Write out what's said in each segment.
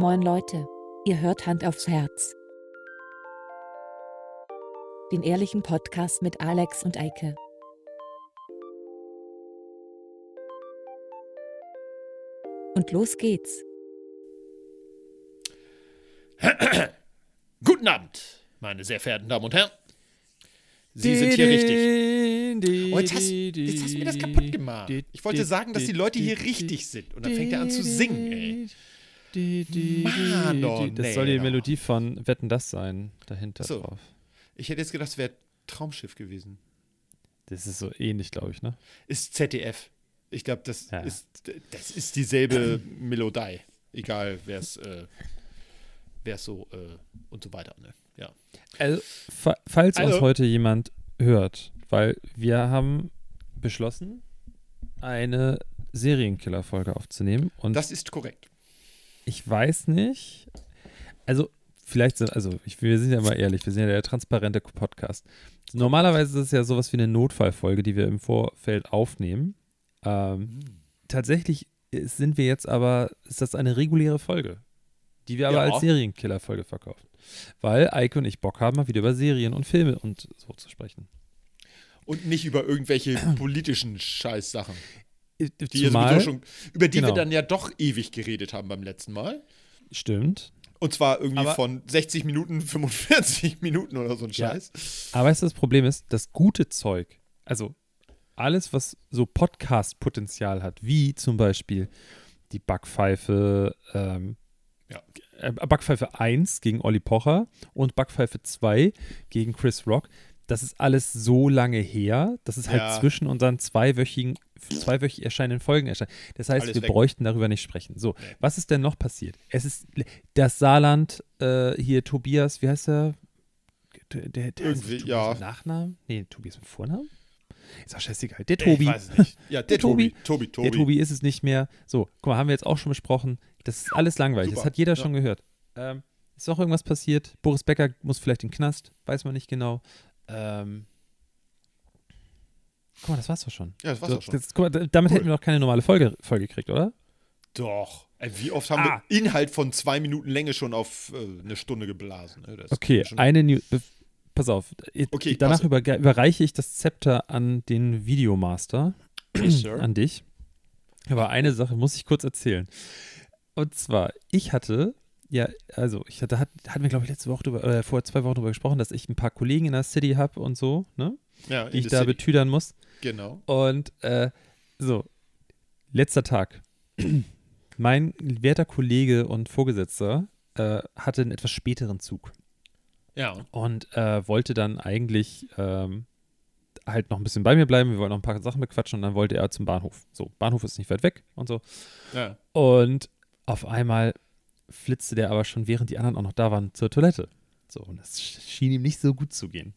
Moin Leute, ihr hört Hand aufs Herz. Den ehrlichen Podcast mit Alex und Eike. Und los geht's. Guten Abend, meine sehr verehrten Damen und Herren. Sie sind hier richtig. Oh, jetzt, hast, jetzt hast du mir das kaputt gemacht. Ich wollte sagen, dass die Leute hier richtig sind. Und dann fängt er an zu singen, ey. Mann, oh, Das nee, soll die. Melodie von Wetten das sein, dahinter So. drauf. Ich hätte jetzt gedacht, es wäre Traumschiff gewesen. Das ist so ähnlich, glaube ich, ne? Ist ZDF. Ich glaube, das, Ja. ist, das ist dieselbe Melodie. Egal, wer es äh, wer's so äh, und so weiter. Ne? Ja. Also, fa falls uns Also- heute jemand hört, weil wir haben beschlossen, eine Serienkiller-Folge aufzunehmen und Das ist korrekt. Ich weiß nicht, also vielleicht sind, also ich, wir sind ja mal ehrlich, wir sind ja der transparente Podcast. Normalerweise ist es ja sowas wie eine Notfallfolge, die wir im Vorfeld aufnehmen. Ähm, tatsächlich ist- sind wir jetzt aber, ist das eine reguläre Folge, die wir aber Ja. als Serienkiller-Folge verkaufen. Weil Eike und ich Bock haben, mal wieder über Serien und Filme und so zu sprechen. Und nicht über irgendwelche politischen Scheißsachen. Die ja Zumal, schon, über die genau. wir dann ja doch ewig geredet haben beim letzten Mal. stimmt. Und zwar irgendwie Aber- von 60 Minuten, 45 Minuten oder so ein Ja. Scheiß. Aber weißt du, das Problem ist, das gute Zeug, also alles, was so Podcast-Potenzial hat, wie zum Beispiel die Backpfeife, ähm, Ja. äh, Backpfeife 1 gegen Olli Pocher und Backpfeife 2 gegen Chris Rock, das ist alles so lange her, dass es halt Ja. zwischen unseren zweiwöchigen, zweiwöchig erscheinenden Folgen erscheint. Das heißt, Alles wir weg. bräuchten darüber nicht sprechen. So, was ist denn noch passiert? Es ist das Saarland, äh, hier Tobias, wie heißt er? Der, der, der Irgendwie, Tobias ja. mit Nachnamen? Nee, Tobias mit Vornamen? Ist auch scheißegal. Der Ich Tobi. weiß es nicht. Ja, der, Der Tobi. Tobi. Tobi, Tobi. Der Tobi ist es nicht mehr. So, guck mal, haben wir jetzt auch schon besprochen. Das ist alles langweilig. Das Super. hat jeder Ja. schon gehört. Ähm, ist auch irgendwas passiert? Boris Becker muss vielleicht in den Knast. Weiß man nicht genau. Ähm, guck mal, das war's doch schon. Ja, das war's So, auch schon. Das, guck mal, damit Cool. hätten wir noch keine normale Folge, Folge gekriegt, oder? Doch. Ey, wie oft haben Ah. wir Inhalt von zwei Minuten Länge schon auf äh, eine Stunde geblasen? Ne? Das Okay, eine News. Pass auf. Okay, danach über, überreiche ich das Zepter an den Videomaster, Yes, an dich. Aber eine Sache muss ich kurz erzählen. Und zwar, ich hatte, ja, also ich hatte, hat, hatten wir, glaube ich, letzte Woche drüber, äh, vor zwei Wochen drüber gesprochen, dass ich ein paar Kollegen in der City habe und so, ne? ja, in Die ich da city. betüdern muss. Genau. Und äh, so, letzter Tag. mein werter Kollege und Vorgesetzter äh, hatte einen etwas späteren Zug Ja. und äh, wollte dann eigentlich ähm, halt noch ein bisschen bei mir bleiben. Wir wollten noch ein paar Sachen bequatschen und dann wollte er zum Bahnhof. So, Bahnhof ist nicht weit weg und so. ja. Und auf einmal flitzte der aber schon, während die anderen auch noch da waren, zur Toilette. So, und das schien ihm nicht so gut zu gehen.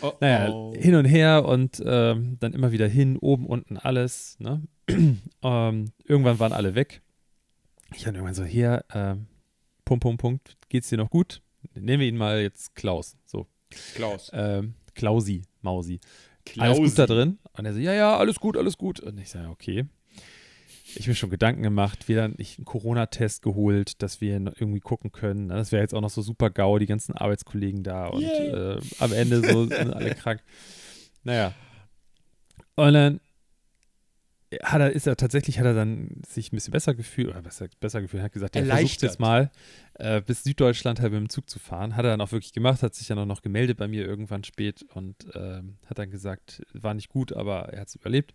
Oh, Naja, oh. hin und her und ähm, dann immer wieder hin, oben, unten, alles. Ne? ähm, irgendwann waren alle weg. Ich dann irgendwann so, hier, ähm, Punkt, Punkt, Punkt, geht's dir noch gut? Nennen wir ihn mal jetzt Klaus. So, Klaus. ähm, Klausi, Mausi. Alles gut da drin? Und er so, ja, ja, alles gut, alles gut. Und ich sage, okay. Ich mir schon Gedanken gemacht, wieder ich einen Corona-Test geholt, dass wir irgendwie gucken können. Das wäre jetzt auch noch so super GAU, die ganzen Arbeitskollegen da und äh, am Ende so sind alle krank. Naja. Und dann hat er, ist er tatsächlich, hat er dann sich ein bisschen besser gefühlt, oder besser, besser gefühlt, hat gesagt, er versucht jetzt mal äh, bis Süddeutschland halt mit dem Zug zu fahren. Hat er dann auch wirklich gemacht, hat sich dann auch noch gemeldet bei mir irgendwann spät und ähm, hat dann gesagt, war nicht gut, aber er hat es überlebt.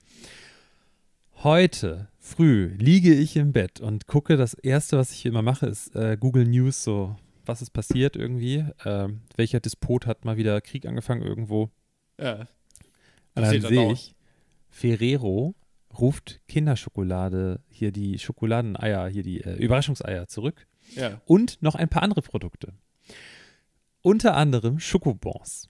Heute früh liege ich im Bett und gucke, das erste, was ich immer mache, ist äh, Google News, so was ist passiert irgendwie, ähm, welcher Despot hat mal wieder Krieg angefangen irgendwo. Ja. Und dann sehe ich, Ferrero ruft Kinderschokolade, hier die Schokoladeneier, hier die äh, Überraschungseier zurück Ja. und noch ein paar andere Produkte. Unter anderem Schokobons.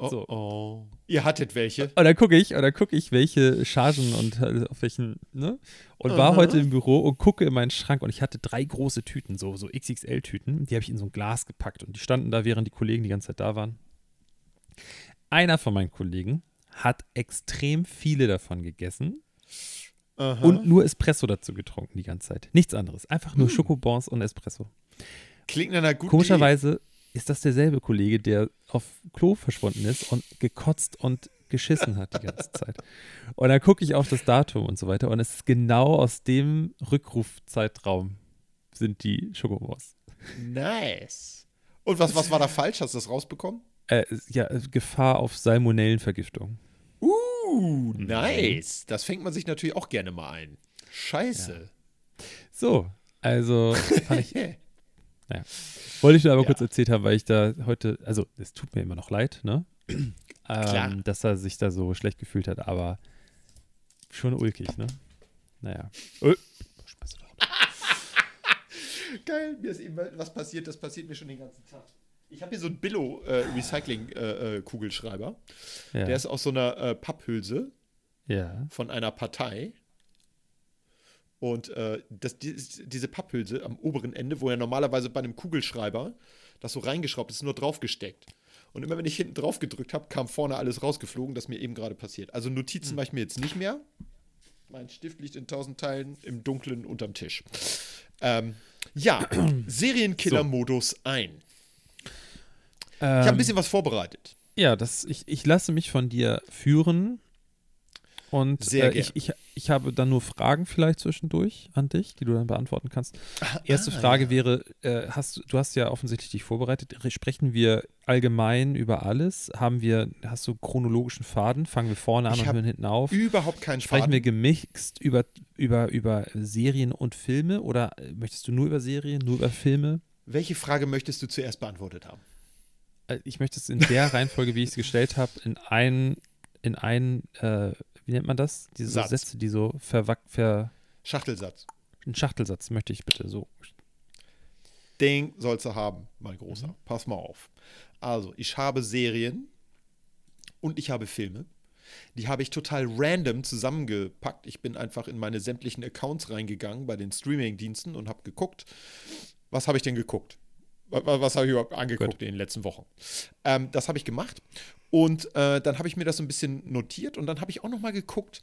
Oh, So. oh. Ihr hattet welche? Und dann gucke ich, und dann gucke ich, welche Chargen und äh, auf welchen, ne? Und war Aha. heute im Büro und gucke in meinen Schrank und ich hatte drei große Tüten, so, so XXL-Tüten. Die habe ich in so ein Glas gepackt und die standen da, während die Kollegen die ganze Zeit da waren. Einer von meinen Kollegen hat extrem viele davon gegessen Aha. und nur Espresso dazu getrunken die ganze Zeit. Nichts anderes. Einfach nur Hm. Schokobons und Espresso. Klingt nach einer guten Komischerweise. Ist das derselbe Kollege, der auf Klo verschwunden ist und gekotzt und geschissen hat die ganze Zeit. Und dann gucke ich auf das Datum und so weiter und es ist genau aus dem Rückrufzeitraum sind die Schokobos. Nice. Und was, was war da falsch? Hast du das rausbekommen? Äh, ja, Gefahr auf Salmonellenvergiftung. Uh, nice. Das fängt man sich natürlich auch gerne mal ein. Scheiße. Ja. So, also fand ich. naja. Wollte ich nur aber ja. kurz erzählt haben, weil ich da heute, also es tut mir immer noch leid, ne? ähm, dass er sich da so schlecht gefühlt hat, aber schon ulkig, ne? Naja. Oh. Geil, mir ist eben was passiert, das passiert mir schon den ganzen Tag. Ich habe hier so einen Billo-Recycling-Kugelschreiber. Äh, äh, ja. Der ist aus so einer äh, Papphülse ja. von einer Partei. Und äh, das, die, diese Papphülse am oberen Ende, wo ja normalerweise bei einem Kugelschreiber das so reingeschraubt ist, nur draufgesteckt. Und immer wenn ich hinten drauf gedrückt habe, kam vorne alles rausgeflogen, das mir eben gerade passiert. Also Notizen hm. mache ich mir jetzt nicht mehr. Mein Stift liegt in tausend Teilen im Dunkeln unterm Tisch. Ähm, ja, Serienkiller-Modus so. ein. Ähm, ich habe ein bisschen was vorbereitet. Ja, das, ich, ich lasse mich von dir führen. Und Sehr äh, ich, ich, ich habe dann nur Fragen vielleicht zwischendurch an dich, die du dann beantworten kannst. Ah, Erste Frage ja. wäre, äh, hast, du hast ja offensichtlich dich vorbereitet. Sprechen wir allgemein über alles? Haben wir, hast du chronologischen Faden? Fangen wir vorne an ich und hören hinten auf? Überhaupt keinen Sprechen Faden. wir gemixt über, über, über Serien und Filme oder möchtest du nur über Serien, nur über Filme? Welche Frage möchtest du zuerst beantwortet haben? Äh, ich möchte es in der Reihenfolge, wie ich es gestellt habe, in einen, in einen äh, wie nennt man das? Diese Satz. Sätze, die so verwack, ver. Schachtelsatz. Ein Schachtelsatz möchte ich bitte so. Den sollst du haben, mein Großer. Mhm. Pass mal auf. Also, ich habe Serien und ich habe Filme. Die habe ich total random zusammengepackt. Ich bin einfach in meine sämtlichen Accounts reingegangen bei den Streaming-Diensten und habe geguckt, was habe ich denn geguckt? Was habe ich überhaupt angeguckt Gut. in den letzten Wochen? Ähm, das habe ich gemacht. Und äh, dann habe ich mir das so ein bisschen notiert und dann habe ich auch noch mal geguckt,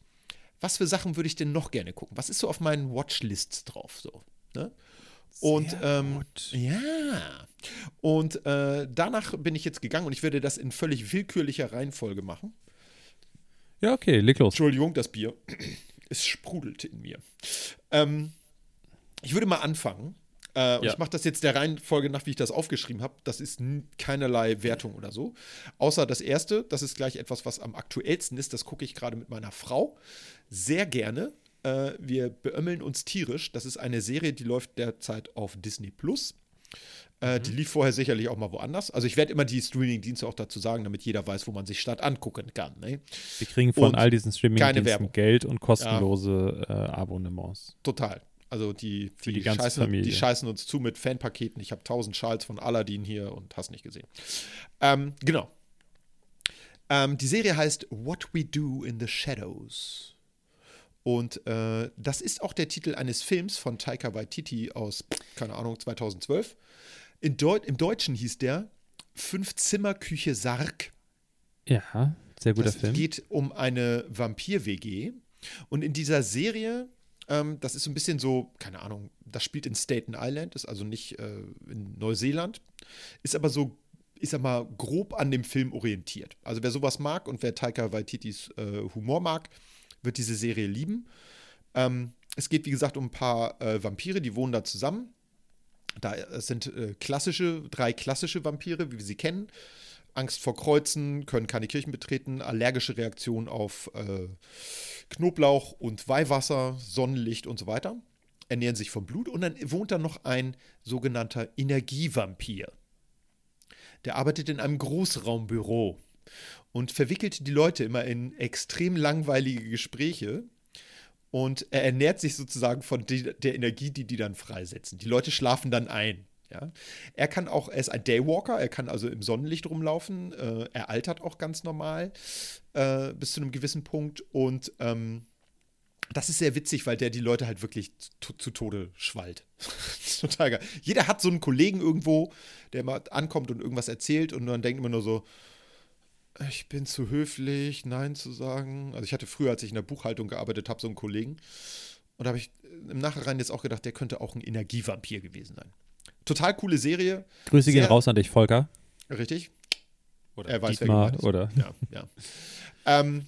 was für Sachen würde ich denn noch gerne gucken? Was ist so auf meinen Watchlists drauf? So, ne? Und ähm, ja, und äh, danach bin ich jetzt gegangen und ich werde das in völlig willkürlicher Reihenfolge machen. Ja, okay, leg los. Entschuldigung, das Bier. Es sprudelt in mir. Ähm, ich würde mal anfangen äh, und ja. ich mache das jetzt der Reihenfolge nach, wie ich das aufgeschrieben habe. Das ist keinerlei Wertung oder so. Außer das erste, das ist gleich etwas, was am aktuellsten ist. Das gucke ich gerade mit meiner Frau sehr gerne. Äh, wir beömmeln uns tierisch. Das ist eine Serie, die läuft derzeit auf Disney Plus. Äh, mhm. Die lief vorher sicherlich auch mal woanders. Also ich werde immer die Streaming-Dienste auch dazu sagen, damit jeder weiß, wo man sich statt angucken kann. Ne? Wir kriegen von und all diesen Streaming-Diensten Geld und kostenlose ja. äh, Abonnements. Total. Also die, die, die, scheißen, die, scheißen, uns zu mit Fanpaketen. Ich habe tausend Schals von Aladdin hier und hast nicht gesehen. Ähm, genau. Ähm, die Serie heißt What We Do in the Shadows. Und äh, das ist auch der Titel eines Films von Taika Waititi aus, keine Ahnung, 2012. Deut Im Deutschen hieß der Fünf-Zimmer-Küche Sarg. Ja, sehr guter das Film. Es geht um eine Vampir-WG. Und in dieser Serie ähm, das ist so ein bisschen so, keine Ahnung, das spielt in Staten Island, ist also nicht äh, in Neuseeland, ist aber so, ich sag mal, grob an dem Film orientiert. Also wer sowas mag und wer Taika Waititis äh, Humor mag, wird diese Serie lieben. Ähm, es geht, wie gesagt, um ein paar äh, Vampire, die wohnen da zusammen. Da äh, sind äh, klassische, drei klassische Vampire, wie wir sie kennen. Angst vor Kreuzen, können keine Kirchen betreten, allergische Reaktionen auf äh, Knoblauch und Weihwasser, Sonnenlicht und so weiter. Ernähren sich vom Blut und dann wohnt da noch ein sogenannter Energievampir. Der arbeitet in einem Großraumbüro und verwickelt die Leute immer in extrem langweilige Gespräche. Und er ernährt sich sozusagen von der Energie, die die dann freisetzen. Die Leute schlafen dann ein. Ja. Er kann auch, er ist ein Daywalker, er kann also im Sonnenlicht rumlaufen, äh, er altert auch ganz normal äh, bis zu einem gewissen Punkt und ähm, das ist sehr witzig, weil der die Leute halt wirklich zu, zu Tode schwallt. total geil. Jeder hat so einen Kollegen irgendwo, der mal ankommt und irgendwas erzählt und dann denkt immer nur so, ich bin zu höflich, Nein zu sagen. Also ich hatte früher, als ich in der Buchhaltung gearbeitet habe, so einen Kollegen. Und da habe ich im Nachhinein jetzt auch gedacht, der könnte auch ein Energievampir gewesen sein. Total coole Serie. Grüße gehen Sehr- raus an dich, Volker. Richtig? Oder Er weiß, wer Dietmar, ist. oder Ja, ja. ähm,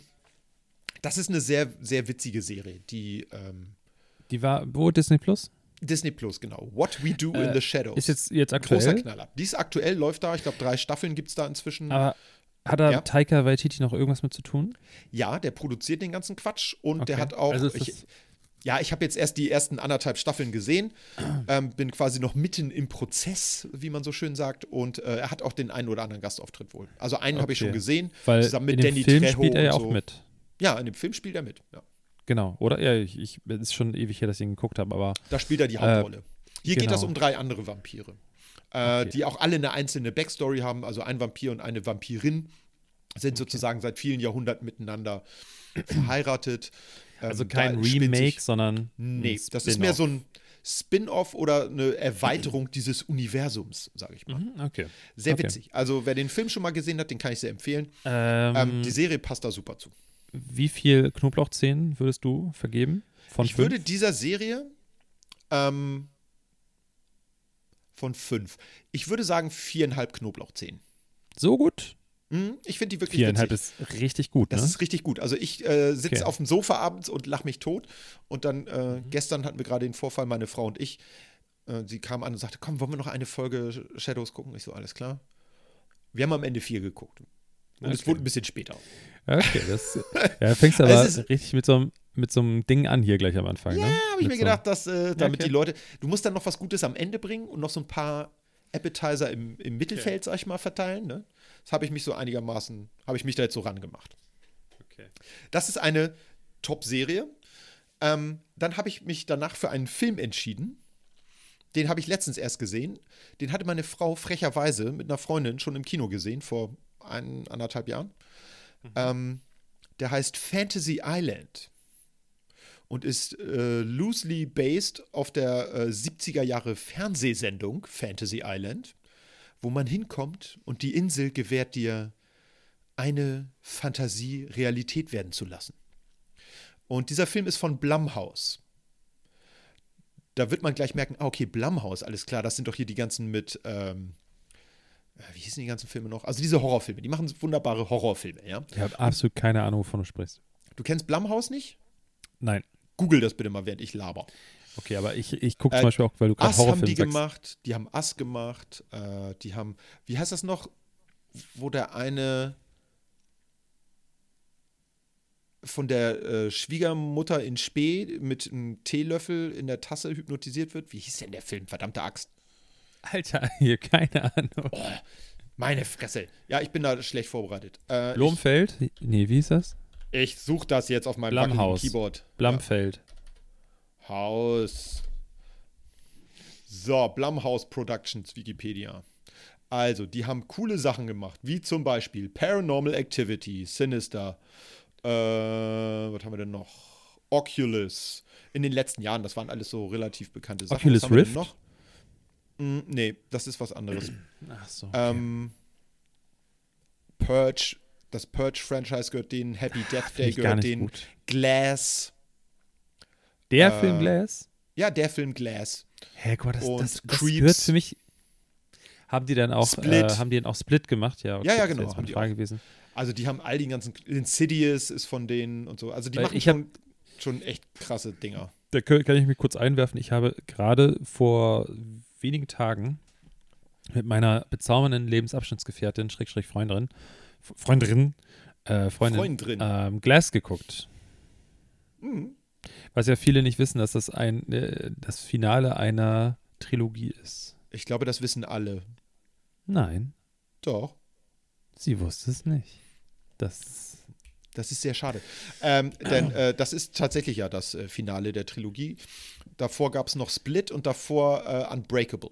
das ist eine sehr, sehr witzige Serie, die ähm, die war, wo Disney Plus? Disney Plus, genau. What We Do in Äh, the Shadows. Ist jetzt, jetzt großer aktuell. Knaller. Die ist aktuell, läuft da. Ich glaube, drei Staffeln gibt es da inzwischen. Aber hat da Ja. Taika Waititi noch irgendwas mit zu tun? ja, der produziert den ganzen Quatsch und der Okay. hat auch. Also ist ich, das- ja, ich habe jetzt erst die ersten anderthalb Staffeln gesehen, ähm, bin quasi noch mitten im Prozess, wie man so schön sagt, und äh, er hat auch den einen oder anderen Gastauftritt wohl. Also einen habe ich Okay. schon gesehen, Weil zusammen mit in dem Danny Film Trejo spielt er ja und auch so. mit. Ja, in dem Film spielt er mit. Ja. Genau, oder? Ja, ich, ich es ist schon ewig her, dass ich ihn geguckt habe, aber Da spielt er die Hauptrolle. Hier geht genau. es um drei andere Vampire, äh, Okay. die auch alle eine einzelne Backstory haben. Also ein Vampir und eine Vampirin sind sozusagen seit vielen Jahrhunderten miteinander verheiratet. Also Ähm, kein Remake, sondern Nee, das ist mehr so ein Spin-off oder eine Erweiterung dieses Universums, sage ich mal. Mhm, okay. Sehr okay. witzig. Also wer den Film schon mal gesehen hat, den kann ich sehr empfehlen. Ähm, Ähm, die Serie passt da super zu. wie viel Knoblauchzehen würdest du vergeben? Von ich fünf? würde dieser Serie ähm, von fünf. Ich würde sagen viereinhalb Knoblauchzehen. so gut? Mhm, ich finde die wirklich Viereinhalb witzig. ist richtig gut, Das ne? ist richtig gut. Also ich äh, sitze Okay. auf dem Sofa abends und lache mich tot. Und dann äh, Mhm. gestern hatten wir gerade den Vorfall, meine Frau und ich. Äh, sie kam an und sagte, komm, wollen wir noch eine Folge Shadows gucken? Ich so, alles klar. Wir haben am Ende vier geguckt. Und es Okay. wurde ein bisschen später. Okay, das ja, fängst aber Es ist- richtig mit so, einem, mit so einem Ding an hier gleich am Anfang, Ja, ne? habe ich mir gedacht, dass äh, damit okay. die Leute, du musst dann noch was Gutes am Ende bringen und noch so ein paar Appetizer im, im Mittelfeld, sag ich mal, verteilen. Ne? Das habe ich mich so einigermaßen, habe ich mich da jetzt so rangemacht. Okay. Das ist eine Top-Serie. Ähm, dann habe ich mich danach für einen Film entschieden. Den habe ich letztens erst gesehen. Den hatte meine Frau frecherweise mit einer Freundin schon im Kino gesehen, vor ein, anderthalb Jahren. Ähm, der heißt Fantasy Island und ist äh, loosely based auf der äh, 70er Jahre Fernsehsendung Fantasy Island, wo man hinkommt und die Insel gewährt dir eine Fantasie Realität werden zu lassen. Und dieser Film ist von Blumhouse. Da wird man gleich merken, ah, okay, Blumhouse, alles klar, das sind doch hier die ganzen mit, ähm, äh, wie hießen die ganzen Filme noch? Also diese Horrorfilme, die machen wunderbare Horrorfilme, ja. Ich habe absolut keine Ahnung, wovon du sprichst. Du kennst Blumhouse nicht? Nein. Google das bitte mal, während ich laber. Okay, aber ich, ich gucke Äh, zum Beispiel auch, weil du gerade Ass haben Horrorfilme die sagst. gemacht, die haben Ass gemacht, äh, die haben, wie heißt das noch, wo der eine von der äh, Schwiegermutter in Spee mit einem Teelöffel in der Tasse hypnotisiert wird. Wie hieß denn der Film? Verdammte Axt. Alter, hier, keine Ahnung. Meine Fresse. Ja, ich bin da schlecht vorbereitet. Äh, Blomfeld? Nee, wie ist das? ich ich suche das jetzt auf meinem. Keyboard. Blumfeld. Ja. Haus. So, Blumhouse Productions, Wikipedia. Also, die haben coole Sachen gemacht, wie zum Beispiel Paranormal Activity, Sinister, äh, was haben wir denn noch? Oculus. In den letzten Jahren, das waren alles so relativ bekannte Sachen. Oculus was haben wir denn Rift? noch? Mm, nee, das ist was anderes. Ach so. ähm, Purge, das Purge-Franchise gehört denen, Happy Death Day gehört denen, gut. Glass. Der äh, Film Glass? Ja, der Film Glass. Hä, guck mal, das, und das, das gehört für mich. Haben die dann auch Split. Äh, haben die dann auch Split gemacht? Ja, okay, Ja, ja, das ist genau, Jetzt Frage gewesen. Also die haben all die ganzen, Insidious ist von denen und so. Also die Weil machen ich hab- schon, schon echt krasse Dinger. Da kann ich mich kurz einwerfen. Ich habe gerade vor wenigen Tagen mit meiner bezaubernden Lebensabschnittsgefährtin, Schrägstrich Freundin, Freundin, äh, Freundin, Freund drin. ähm, Glass geguckt. Mhm. Was ja viele nicht wissen, dass das ein äh, das Finale einer Trilogie ist. Ich glaube, das wissen alle. Nein, Doch. sie wusste es nicht. Das Das ist sehr schade. Ähm, denn äh, das ist tatsächlich ja das äh, Finale der Trilogie. Davor gab es noch Split und davor äh, Unbreakable.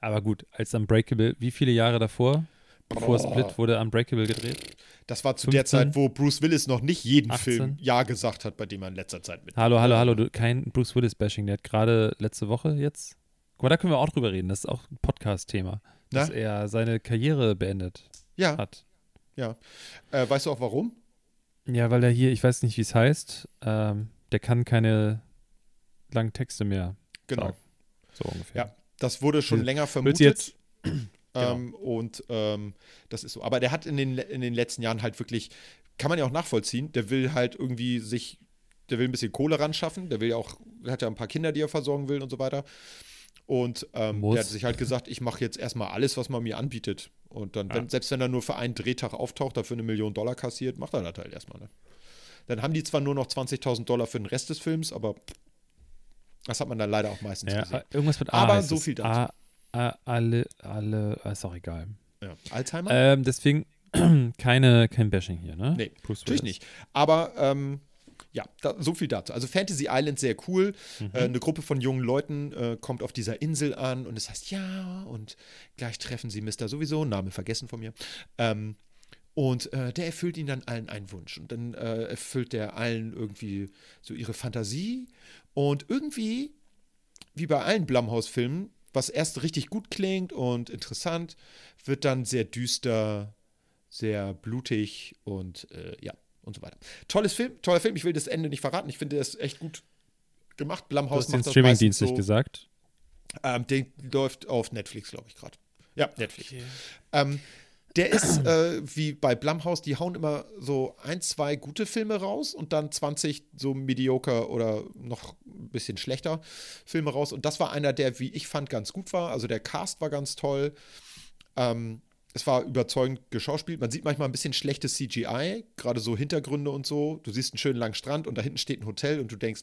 aber gut, als Unbreakable, wie viele Jahre davor? Bevor Boah. Split wurde Unbreakable gedreht? Das war zu der 15? Zeit, wo Bruce Willis noch nicht jeden 18? Film Ja gesagt hat, bei dem er in letzter Zeit mit. Hallo, hallo, hallo, du, kein Bruce Willis-Bashing. Der hat gerade letzte Woche jetzt. Guck mal, da können wir auch drüber reden. Das ist auch ein Podcast-Thema. Dass Na? er seine Karriere beendet Ja, hat. ja. Äh, weißt du auch warum? Ja, weil er hier, ich weiß nicht, wie es heißt, ähm, der kann keine langen Texte mehr Genau. sagen. So ungefähr. Ja. Das wurde schon länger Wird vermutet. Jetzt Ähm, und ähm, das ist so. Aber der hat in den, in den letzten Jahren halt wirklich, kann man ja auch nachvollziehen, der will halt irgendwie sich, der will ein bisschen Kohle ran schaffen, der will ja auch, der hat ja ein paar Kinder, die er versorgen will und so weiter. Und ähm, der hat sich halt gesagt, ich mache jetzt erstmal alles, was man mir anbietet. Und dann, wenn, selbst wenn er nur für einen Drehtag auftaucht, dafür eine Million Dollar kassiert, macht er das halt erstmal. Ne? Dann haben die zwar nur noch 20.000 Dollar für den Rest des Films, aber das hat man dann leider auch meistens ja, gesehen. irgendwas mit A. Aber so viel dazu. A, A, alle, alle, ist auch egal. Ja. Alzheimer? Ähm, deswegen keine, kein Bashing hier, ne? Nee, Bruce natürlich Willis. nicht. Aber ähm, ja, da, so viel dazu. Also Fantasy Island sehr cool. Mhm. Äh, eine Gruppe von jungen Leuten äh, kommt auf dieser Insel an und es heißt ja und gleich treffen sie Mr. sowieso, Name vergessen von mir. Ähm, und äh, der erfüllt ihnen dann allen einen Wunsch. Und dann äh, erfüllt der allen irgendwie so ihre Fantasie. Und irgendwie, wie bei allen Blumhouse-Filmen, was erst richtig gut klingt und interessant, wird dann sehr düster, sehr blutig und äh, ja, und so weiter. Tolles Film, toller Film. Ich will das Ende nicht verraten. Ich finde, der ist echt gut gemacht. Du Blumhouse hast den das Streamingdienst nicht so. gesagt. Ähm, der läuft auf Netflix, glaube ich, gerade. Ja, Netflix. Ähm, der ist äh, wie bei Blumhouse, die hauen immer so ein, zwei gute Filme raus und dann 20 so mediocre oder noch ein bisschen schlechter Filme raus. Und das war einer, der, wie ich fand, ganz gut war. Also der Cast war ganz toll. Ähm, es war überzeugend geschauspielt. Man sieht manchmal ein bisschen schlechtes CGI, gerade so Hintergründe und so. Du siehst einen schönen langen Strand und da hinten steht ein Hotel und du denkst,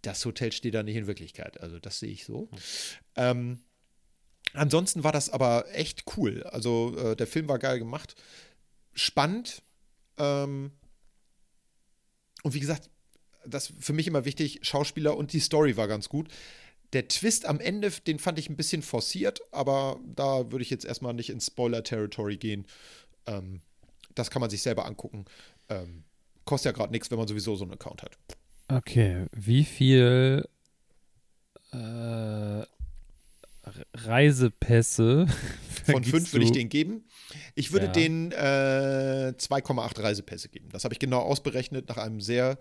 das Hotel steht da nicht in Wirklichkeit. Also das sehe ich so. Ähm, ansonsten war das aber echt cool. Also äh, der Film war geil gemacht. Spannend. Ähm, und wie gesagt, das ist für mich immer wichtig, Schauspieler und die Story war ganz gut. Der Twist am Ende, den fand ich ein bisschen forciert, aber da würde ich jetzt erstmal nicht ins Spoiler-Territory gehen. Ähm, das kann man sich selber angucken. Ähm, kostet ja gerade nichts, wenn man sowieso so einen Account hat. Okay, wie viel äh, Reisepässe Von fünf würde ich den geben. Ich würde Ja. den äh, 2,8 Reisepässe geben. Das habe ich genau ausberechnet nach einem sehr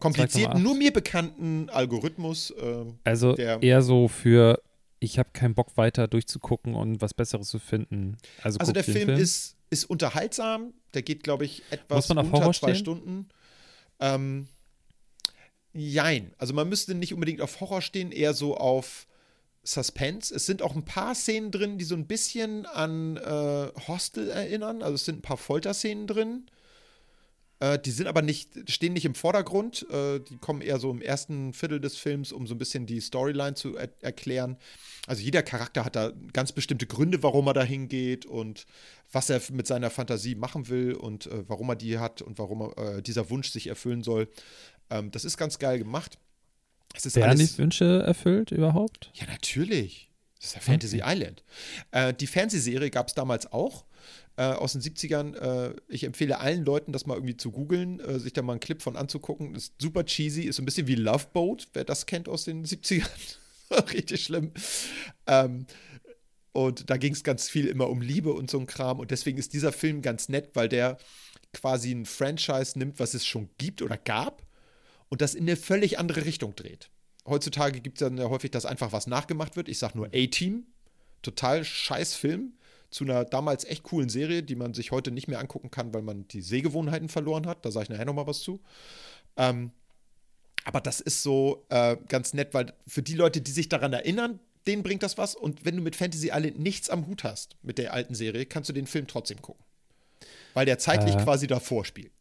komplizierten, 2,8. nur mir bekannten Algorithmus. ähm, Also eher so für, ich habe keinen Bock weiter durchzugucken und was Besseres zu finden. Also, also der den Film, Ist, ist unterhaltsam. Der geht, glaube ich, etwas unter Horror zwei stehen? Stunden. Ähm, jein. Also man müsste nicht unbedingt auf Horror stehen, eher so auf Suspense. Es sind auch ein paar Szenen drin, die so ein bisschen an äh, Hostel erinnern. Also es sind ein paar Folterszenen drin. Äh, die sind aber nicht, stehen nicht im Vordergrund. Äh, die kommen eher so im ersten Viertel des Films, um so ein bisschen die Storyline zu er erklären. Also jeder Charakter hat da ganz bestimmte Gründe, warum er da hingeht und was er mit seiner Fantasie machen will und äh, warum er die hat und warum er, äh, dieser Wunsch sich erfüllen soll. Ähm, das ist ganz geil gemacht. Es ist Werden die Wünsche erfüllt überhaupt? ja, natürlich. Das ist ja Fantasy Island. Äh, die Fernsehserie gab es damals auch. Äh, aus den 70ern. Äh, ich empfehle allen Leuten, das mal irgendwie zu googeln, äh, sich da mal einen Clip von anzugucken. Ist super cheesy, ist so ein bisschen wie Love Boat, wer das kennt aus den 70ern. Richtig schlimm. Ähm, und da ging es ganz viel immer um Liebe und so ein Kram. Und deswegen ist dieser Film ganz nett, weil der quasi ein Franchise nimmt, was es schon gibt oder gab und das in eine völlig andere Richtung dreht. Heutzutage gibt es dann ja häufig, dass einfach was nachgemacht wird. Ich sage nur A-Team. Total scheiß Film zu einer damals echt coolen Serie, die man sich heute nicht mehr angucken kann, weil man die Sehgewohnheiten verloren hat. Da sage ich nachher nochmal was zu. Ähm, aber das ist so äh, ganz nett, weil für die Leute, die sich daran erinnern, denen bringt das was. Und wenn du mit Fantasy Island nichts am Hut hast mit der alten Serie, kannst du den Film trotzdem gucken. Weil der zeitlich Äh, quasi davor spielt.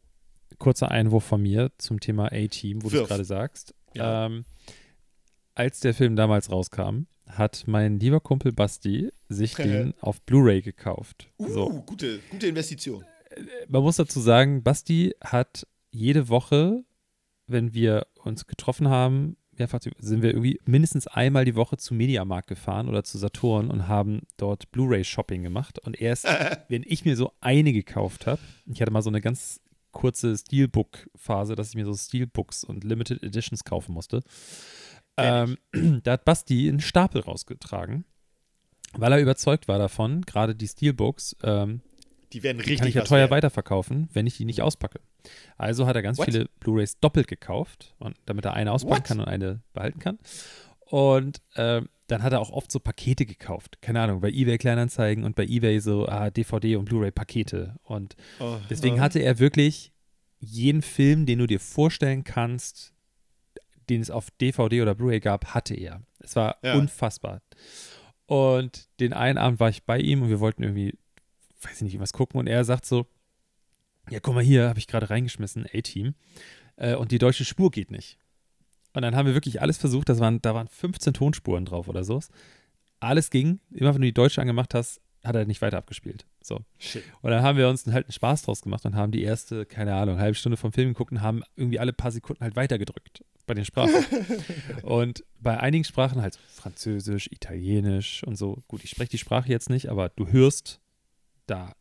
Kurzer Einwurf von mir zum Thema A-Team, wo du es gerade sagst. Ja. Ähm, als der Film damals rauskam, hat mein lieber Kumpel Basti sich den auf Blu-ray gekauft. Uh, So. gute, gute Investition. man muss dazu sagen, Basti hat jede Woche, wenn wir uns getroffen haben, mehrfach sind wir irgendwie mindestens einmal die Woche zu Mediamarkt gefahren oder zu Saturn und haben dort Blu-ray-Shopping gemacht. Und erst, wenn ich mir so eine gekauft habe, ich hatte mal so eine ganz kurze Steelbook-Phase, dass ich mir so Steelbooks und Limited Editions kaufen musste. Ähm, da hat Basti einen Stapel rausgetragen, weil er überzeugt war davon, gerade die Steelbooks, ähm, Die werden richtig kann ich ja teuer wert. weiterverkaufen, wenn ich die nicht auspacke. Also hat er ganz What? viele Blu-rays doppelt gekauft, und, damit er eine auspacken What? kann und eine behalten kann. Und ähm, dann hat er auch oft so Pakete gekauft. Keine Ahnung, bei eBay Kleinanzeigen und bei eBay so ah, DVD und Blu-ray-Pakete. Und Oh, deswegen oh. hatte er wirklich jeden Film, den du dir vorstellen kannst, den es auf DVD oder Blu-ray gab, hatte er. Es war Ja. unfassbar. Und den einen Abend war ich bei ihm und wir wollten irgendwie, weiß ich nicht, was gucken und er sagt so, ja, guck mal hier, habe ich gerade reingeschmissen, A-Team. Äh, und die deutsche Spur geht nicht. Und dann haben wir wirklich alles versucht, das waren, da waren 15 Tonspuren drauf oder so. Alles ging, immer wenn du die deutsche angemacht hast, hat er nicht weiter abgespielt. So. Shit. Und dann haben wir uns halt einen Spaß draus gemacht und haben die erste, keine Ahnung, halbe Stunde vom Film geguckt und haben irgendwie alle paar Sekunden halt weitergedrückt bei den Sprachen. und bei einigen Sprachen halt Französisch, Italienisch und so. Gut, ich spreche die Sprache jetzt nicht, aber du hörst, da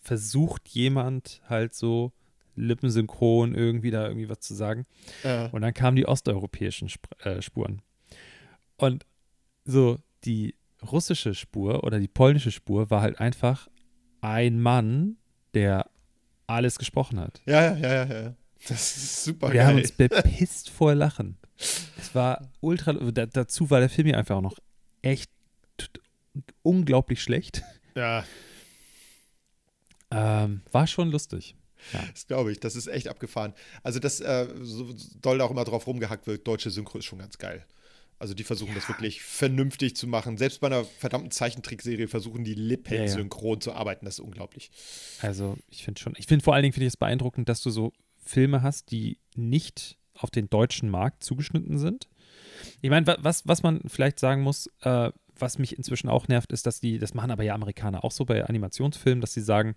versucht jemand halt so lippensynchron irgendwie da irgendwie was zu sagen. Ja. Und dann kamen die osteuropäischen Sp äh, Spuren. Und so die russische Spur oder die polnische Spur war halt einfach ein Mann, der alles gesprochen hat. Ja, ja, ja, ja. Das ist super Wir haben geil. uns bepisst vor Lachen. Es war ultra. Da, dazu war der Film ja einfach auch noch echt unglaublich schlecht. Ja, Ähm, war schon lustig. Das glaube ich. Das ist echt abgefahren. Also, dass äh, so doll da auch immer drauf rumgehackt wird, deutsche Synchro ist schon ganz geil. Also, die versuchen das wirklich vernünftig zu machen. Selbst bei einer verdammten Zeichentrickserie versuchen die Lippen Ja, ja. synchron zu arbeiten. Das ist unglaublich. Also ich finde schon, ich finde vor allen Dingen finde ich es beeindruckend, dass du so Filme hast, die nicht auf den deutschen Markt zugeschnitten sind. Ich meine, wa- was, was man vielleicht sagen muss, äh, was mich inzwischen auch nervt, ist, dass die, das machen aber ja Amerikaner auch so bei Animationsfilmen, dass sie sagen,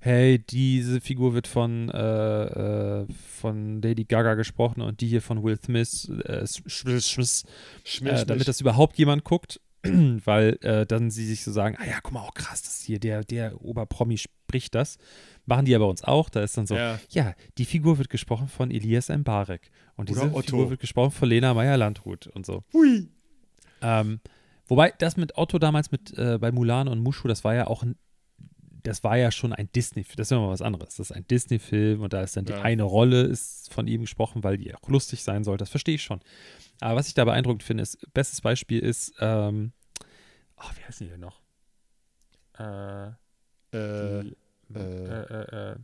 hey, diese Figur wird von, äh, äh, von Lady Gaga gesprochen und die hier von Will Smith, äh, Sch- Sch- Sch- Schmiss, äh, damit das überhaupt jemand guckt, weil äh, dann sie sich so sagen, ah ja, guck mal, oh krass, das hier, der, der Oberpromi spricht das. Machen die ja bei uns auch, da ist dann so, ja, Ja. die Figur wird gesprochen von Elias Mbarek und Oder diese Otto. Figur wird gesprochen von Lena Meyer-Landrut und so. Hui. Ähm, wobei das mit Otto damals mit äh, bei Mulan und Mushu, das war ja auch ein das war ja schon ein Disney, das ist ja mal was anderes. Das ist ein Disney-Film und da ist dann die Ja. eine Rolle ist von ihm gesprochen, weil die auch lustig sein soll. Das verstehe ich schon. Aber was ich da beeindruckend finde, ist, bestes Beispiel ist, ähm, ach, wie heißen die denn noch? Äh, Äh, die, äh, äh, äh, äh, Mann,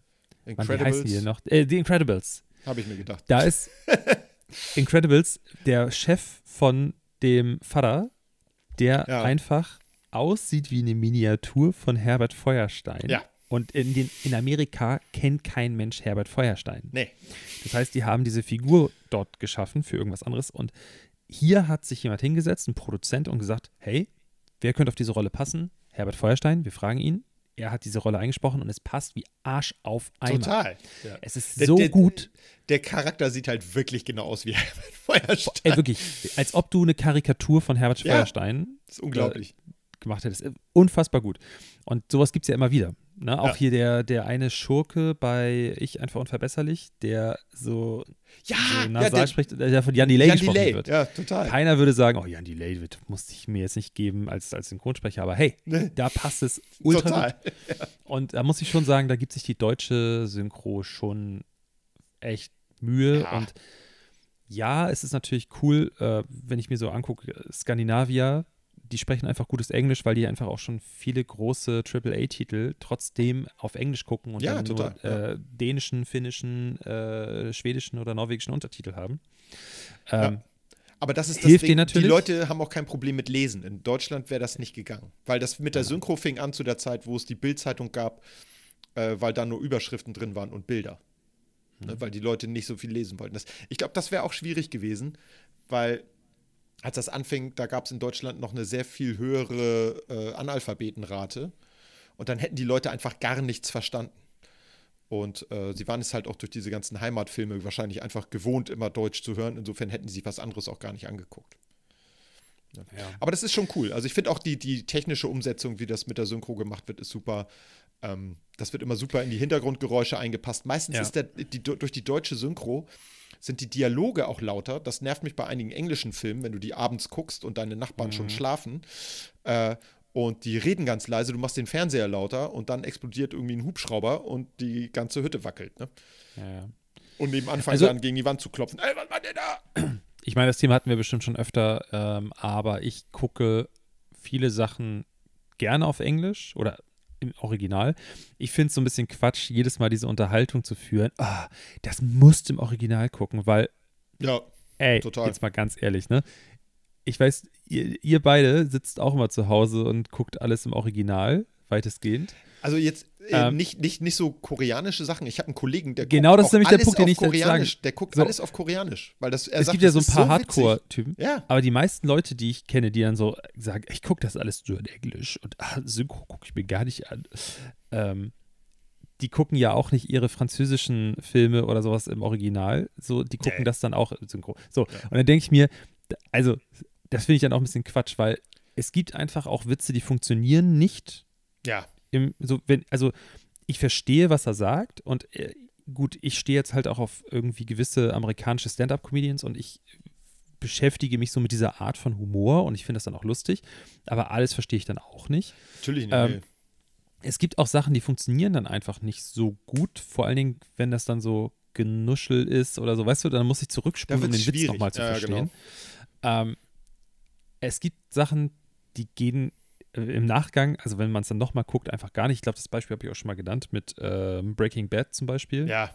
die Incredibles. noch? Äh, die Incredibles. Habe ich mir gedacht. Da ist Incredibles der Chef von dem Vater, der Ja. einfach aussieht wie eine Miniatur von Herbert Feuerstein. Ja. Und in, den, in Amerika kennt kein Mensch Herbert Feuerstein. Nee. Das heißt, die haben diese Figur dort geschaffen für irgendwas anderes. Und hier hat sich jemand hingesetzt, ein Produzent, und gesagt: Hey, wer könnte auf diese Rolle passen? Herbert Feuerstein, wir fragen ihn. Er hat diese Rolle eingesprochen und es passt wie Arsch auf Eimer. Total. Ja. Es ist Der- so der- gut. Der Charakter sieht halt wirklich genau aus wie Herbert Feuerstein. Ey, wirklich, als ob du eine Karikatur von Herbert Ja. Feuerstein Das ist unglaublich. gemacht hättest. Äh, Unfassbar gut. Und sowas gibt es ja immer wieder. Ne? Auch Ja. hier der, der eine Schurke bei Ich einfach unverbesserlich, der so, ja, so nasal der- spricht, der von Jan Delay Jan gesprochen Delay. wird. Ja, total. Keiner würde sagen, oh, Jan Delay wird, musste ich mir jetzt nicht geben als, als Synchronsprecher, aber hey, Ne? da passt es ultra Total. gut. Und da muss ich schon sagen, da gibt sich die deutsche Synchro schon echt Mühe. Ja. Und ja, es ist natürlich cool, äh, wenn ich mir so angucke, Skandinavier, die sprechen einfach gutes Englisch, weil die einfach auch schon viele große AAA-Titel trotzdem auf Englisch gucken und Ja, dann total, nur äh, dänischen, finnischen, äh, schwedischen oder norwegischen Untertitel haben. Ja. Ähm, Aber das ist das Hilft dir natürlich. die Leute haben auch kein Problem mit Lesen. In Deutschland wäre das nicht gegangen. Weil das mit der Synchro fing an zu der Zeit, wo es die Bildzeitung gab, äh, weil da nur Überschriften drin waren und Bilder. Mhm. Ne, weil die Leute nicht so viel lesen wollten. Das, ich glaube, das wäre auch schwierig gewesen, weil als das anfing, da gab es in Deutschland noch eine sehr viel höhere äh, Analphabetenrate. Und dann hätten die Leute einfach gar nichts verstanden. Und äh, sie waren es halt auch durch diese ganzen Heimatfilme wahrscheinlich einfach gewohnt, immer Deutsch zu hören. Insofern hätten sie sich was anderes auch gar nicht angeguckt. Ja. Aber das ist schon cool. Also ich finde auch die, die technische Umsetzung, wie das mit der Synchro gemacht wird, ist super. Ähm, das wird immer super in die Hintergrundgeräusche eingepasst. Meistens Ja. ist der, die, durch die deutsche Synchro sind die Dialoge auch lauter. Das nervt mich bei einigen englischen Filmen, wenn du die abends guckst und deine Nachbarn schon schlafen. Äh, und die reden ganz leise, du machst den Fernseher lauter und dann explodiert irgendwie ein Hubschrauber und die ganze Hütte wackelt. Ne? ja, ja. Und nebenan fangen Also- an, gegen die Wand zu klopfen. Ey, was macht ihr da? Ich meine, das Thema hatten wir bestimmt schon öfter, ähm, aber ich gucke viele Sachen gerne auf Englisch oder im Original. Ich finde es so ein bisschen Quatsch, jedes Mal diese Unterhaltung zu führen. Ah, das musst du im Original gucken, weil, Ja, ey, Total. jetzt mal ganz ehrlich, ne? Ich weiß, ihr, ihr beide sitzt auch immer zu Hause und guckt alles im Original, weitestgehend. Also jetzt äh, Ähm, nicht, nicht, nicht so koreanische Sachen. Ich habe einen Kollegen, der Genau, guckt das ist nämlich der Punkt, den ich Koreanisch. sagen- Der guckt So. alles auf Koreanisch, weil das es sagt, gibt ja so ein paar witzig. Hardcore-Typen. Ja, Aber die meisten Leute, die ich kenne, die dann so sagen, ich gucke das alles nur in Englisch und ah, Synchro gucke ich mir gar nicht an. Ähm, die gucken ja auch nicht ihre französischen Filme oder sowas im Original. So, die gucken Nee. das dann auch im Synchro. So, und dann denke ich mir, also, das finde ich dann auch ein bisschen Quatsch, weil es gibt einfach auch Witze, die funktionieren nicht ja. Im, so, wenn, also ich verstehe, was er sagt und äh, gut, ich stehe jetzt halt auch auf irgendwie gewisse amerikanische Stand-up-Comedians und ich beschäftige mich so mit dieser Art von Humor und ich finde das dann auch lustig, aber alles verstehe ich dann auch nicht. Natürlich nicht. Ähm, nee. Es gibt auch Sachen, die funktionieren dann einfach nicht so gut, vor allen Dingen, wenn das dann so Genuschel ist oder so, weißt du, dann muss ich zurückspulen, um den wird's Witz schwierig. nochmal zu Ja, verstehen. Ähm, es gibt Sachen, die gehen im Nachgang, also wenn man es dann nochmal guckt, einfach gar nicht. Ich glaube, das Beispiel habe ich auch schon mal genannt mit ähm, Breaking Bad zum Beispiel. Ja,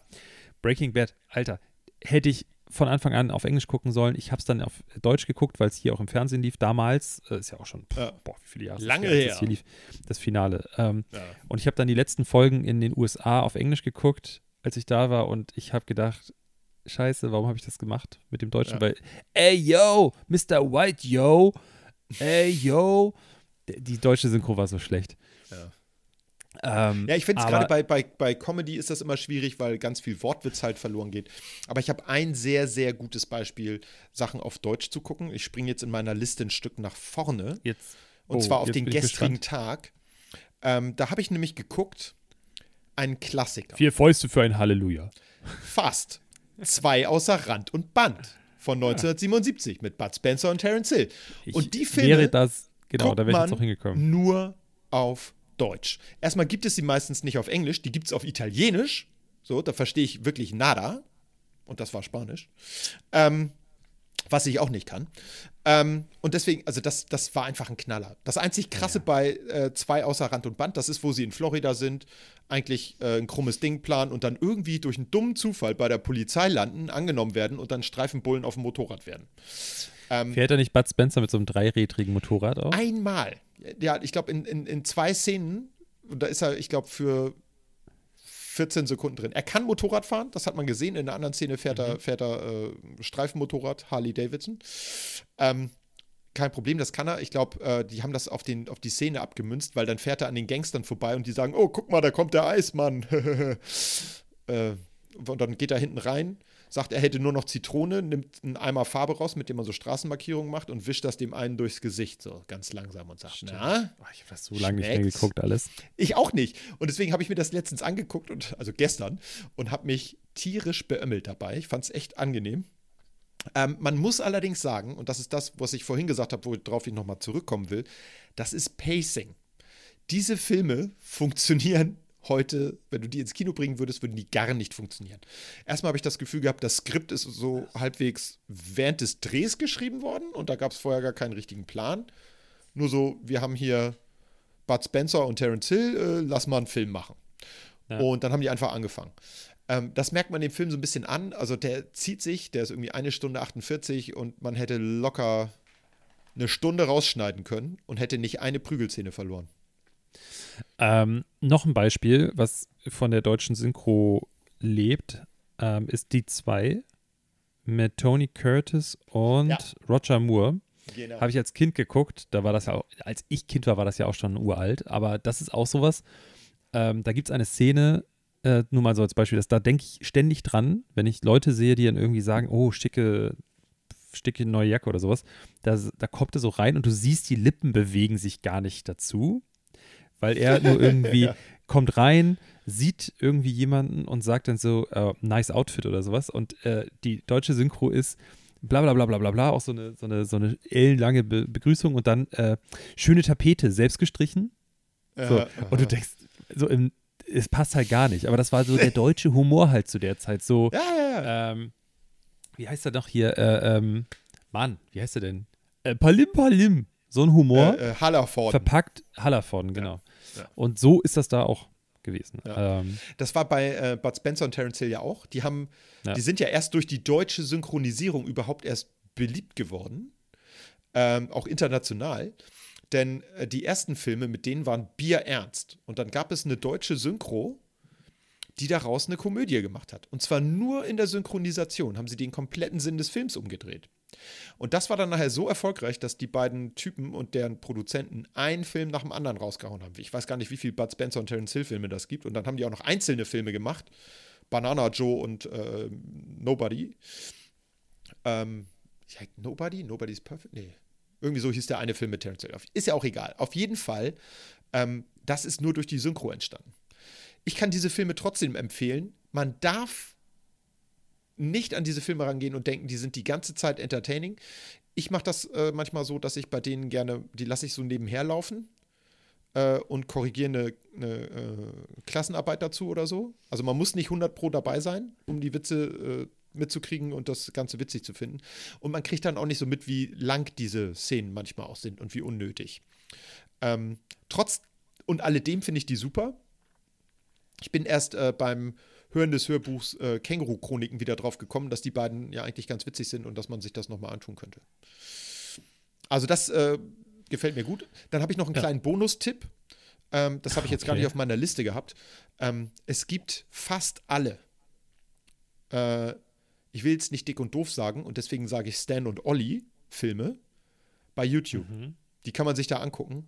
Breaking Bad, Alter, hätte ich von Anfang an auf Englisch gucken sollen. Ich habe es dann auf Deutsch geguckt, weil es hier auch im Fernsehen lief. Damals, äh, ist ja auch schon, pff, Ja. boah, wie viele Jahre Lange das her. Das hier lief, das Finale. Ähm, ja. und ich habe dann die letzten Folgen in den USA auf Englisch geguckt, als ich da war. Und ich habe gedacht, scheiße, warum habe ich das gemacht mit dem Deutschen? Ja. Weil, ey, yo, Mr. White, yo, ey, yo. Die deutsche Synchro war so schlecht. Ja. Ähm, Ja, ich finde es gerade bei, bei, bei Comedy ist das immer schwierig, weil ganz viel Wortwitz halt verloren geht. Aber ich habe ein sehr, sehr gutes Beispiel, Sachen auf Deutsch zu gucken. Ich springe jetzt in meiner Liste ein Stück nach vorne. Jetzt, Und oh, zwar auf den gestrigen. Tag. Ähm, da habe ich nämlich geguckt, einen Klassiker. Vier Fäuste für ein Halleluja. Fast. Zwei außer Rand und Band von 1977 mit Bud Spencer und Terence Hill. Ich und die Filme wäre das, genau, guckt da wäre ich man jetzt auch hingekommen. nur auf Deutsch. Erstmal gibt es sie meistens nicht auf Englisch, die gibt es auf Italienisch. So, da verstehe ich wirklich nada. Und das war Spanisch. Ähm, was ich auch nicht kann. Ähm, und deswegen, also das, das war einfach ein Knaller. Das einzig krasse bei äh, zwei außer Rand und Band, das ist, wo sie in Florida sind, eigentlich äh, ein krummes Ding planen und dann irgendwie durch einen dummen Zufall bei der Polizei landen, angenommen werden und dann Streifenbullen auf dem Motorrad werden. Ähm, Fährt er nicht Bud Spencer mit so einem dreirädrigen Motorrad auf? Einmal. Ja, ich glaube, in, in, in zwei Szenen, und da ist er, ich glaube, für 14 Sekunden drin. Er kann Motorrad fahren, das hat man gesehen. In der anderen Szene fährt er, fährt er äh, Streifenmotorrad, Harley Davidson. Ähm, kein Problem, das kann er. Ich glaube, äh, die haben das auf, den, auf die Szene abgemünzt, weil dann fährt er an den Gangstern vorbei und die sagen: Oh, guck mal, da kommt der Eismann. äh, und dann geht er hinten rein, sagt, er hätte nur noch Zitrone, nimmt einen Eimer Farbe raus, mit dem man so Straßenmarkierungen macht und wischt das dem einen durchs Gesicht, so ganz langsam und sagt: Na? Oh, ich habe das so lange nicht mehr geguckt, alles. Ich auch nicht. Und deswegen habe ich mir das letztens angeguckt, und, also gestern, und habe mich tierisch beömmelt dabei. Ich fand es echt angenehm. Ähm, man muss allerdings sagen, und das ist das, was ich vorhin gesagt habe, worauf ich nochmal zurückkommen will, das ist Pacing. Diese Filme funktionieren heute, wenn du die ins Kino bringen würdest, würden die gar nicht funktionieren. Erstmal habe ich das Gefühl gehabt, das Skript ist so halbwegs während des Drehs geschrieben worden und da gab es vorher gar keinen richtigen Plan. Nur so, wir haben hier Bud Spencer und Terence Hill, äh, lass mal einen Film machen. Ja. Und dann haben die einfach angefangen. Ähm, das merkt man dem Film so ein bisschen an. Also der zieht sich, der ist irgendwie eine Stunde 48 und man hätte locker eine Stunde rausschneiden können und hätte nicht eine Prügelszene verloren. Ähm, noch ein Beispiel, was von der deutschen Synchro lebt, ähm, ist die 2 mit Tony Curtis und Ja. Roger Moore. Genau. Habe ich als Kind geguckt, da war das ja auch, als ich Kind war, war das ja auch schon uralt, aber das ist auch sowas. Ähm, da gibt es eine Szene, äh, nur mal so als Beispiel, dass da denke ich ständig dran, wenn ich Leute sehe, die dann irgendwie sagen, oh, schicke, schicke neue Jacke oder sowas, da, da kommt er so rein und du siehst, die Lippen bewegen sich gar nicht dazu, weil er nur irgendwie Ja. kommt rein, sieht irgendwie jemanden und sagt dann so, äh, nice Outfit oder sowas und äh, die deutsche Synchro ist bla bla bla bla bla bla, auch so eine, so eine, so eine ellenlange Be Begrüßung und dann äh, schöne Tapete, selbst gestrichen. So. Und du denkst, so im, es passt halt gar nicht. Aber das war so der deutsche Humor halt zu der Zeit. So, ja, ja, ja. ähm, wie heißt er doch hier? Äh, ähm, Mann, wie heißt er denn? Äh, Palim Palim. So ein Humor. Äh, äh, Hallerford. Verpackt. Hallerforden, genau. Ja. Und so ist das da auch gewesen. Ja. Ähm, Das war bei äh, Bud Spencer und Terence Hill ja auch. Die haben, Ja. die sind ja erst durch die deutsche Synchronisierung überhaupt erst beliebt geworden. Ähm, auch international. Denn äh, die ersten Filme mit denen waren bierernst. Und dann gab es eine deutsche Synchro, die daraus eine Komödie gemacht hat. Und zwar nur in der Synchronisation haben sie den kompletten Sinn des Films umgedreht. Und das war dann nachher so erfolgreich, dass die beiden Typen und deren Produzenten einen Film nach dem anderen rausgehauen haben. Ich weiß gar nicht, wie viele Bud Spencer und Terence Hill Filme das gibt. Und dann haben die auch noch einzelne Filme gemacht. Banana Joe und äh, Nobody. Ähm, ja, Nobody? Nobody's Perfect? Nee. Irgendwie so hieß der eine Film mit Terence Hill. Ist ja auch egal. Auf jeden Fall, ähm, das ist nur durch die Synchro entstanden. Ich kann diese Filme trotzdem empfehlen. Man darf nicht an diese Filme rangehen und denken, die sind die ganze Zeit entertaining. Ich mache das äh, manchmal so, dass ich bei denen gerne, die lasse ich so nebenher laufen äh, und korrigiere eine, eine äh, Klassenarbeit dazu oder so. Also man muss nicht 100 pro dabei sein, um die Witze äh, mitzukriegen und das Ganze witzig zu finden. Und man kriegt dann auch nicht so mit, wie lang diese Szenen manchmal auch sind und wie unnötig. Ähm, trotz und alledem finde ich die super. Ich bin erst äh, beim Hören des Hörbuchs äh, Känguru-Chroniken wieder drauf gekommen, dass die beiden ja eigentlich ganz witzig sind und dass man sich das nochmal antun könnte. Also das äh, gefällt mir gut. Dann habe ich noch einen Ja. kleinen Bonustipp. Ähm, das habe ich jetzt gar Okay. nicht auf meiner Liste gehabt. Ähm, es gibt fast alle. Äh, ich will jetzt nicht dick und doof sagen und deswegen sage ich Stan und Ollie Filme bei YouTube. Mhm. Die kann man sich da angucken.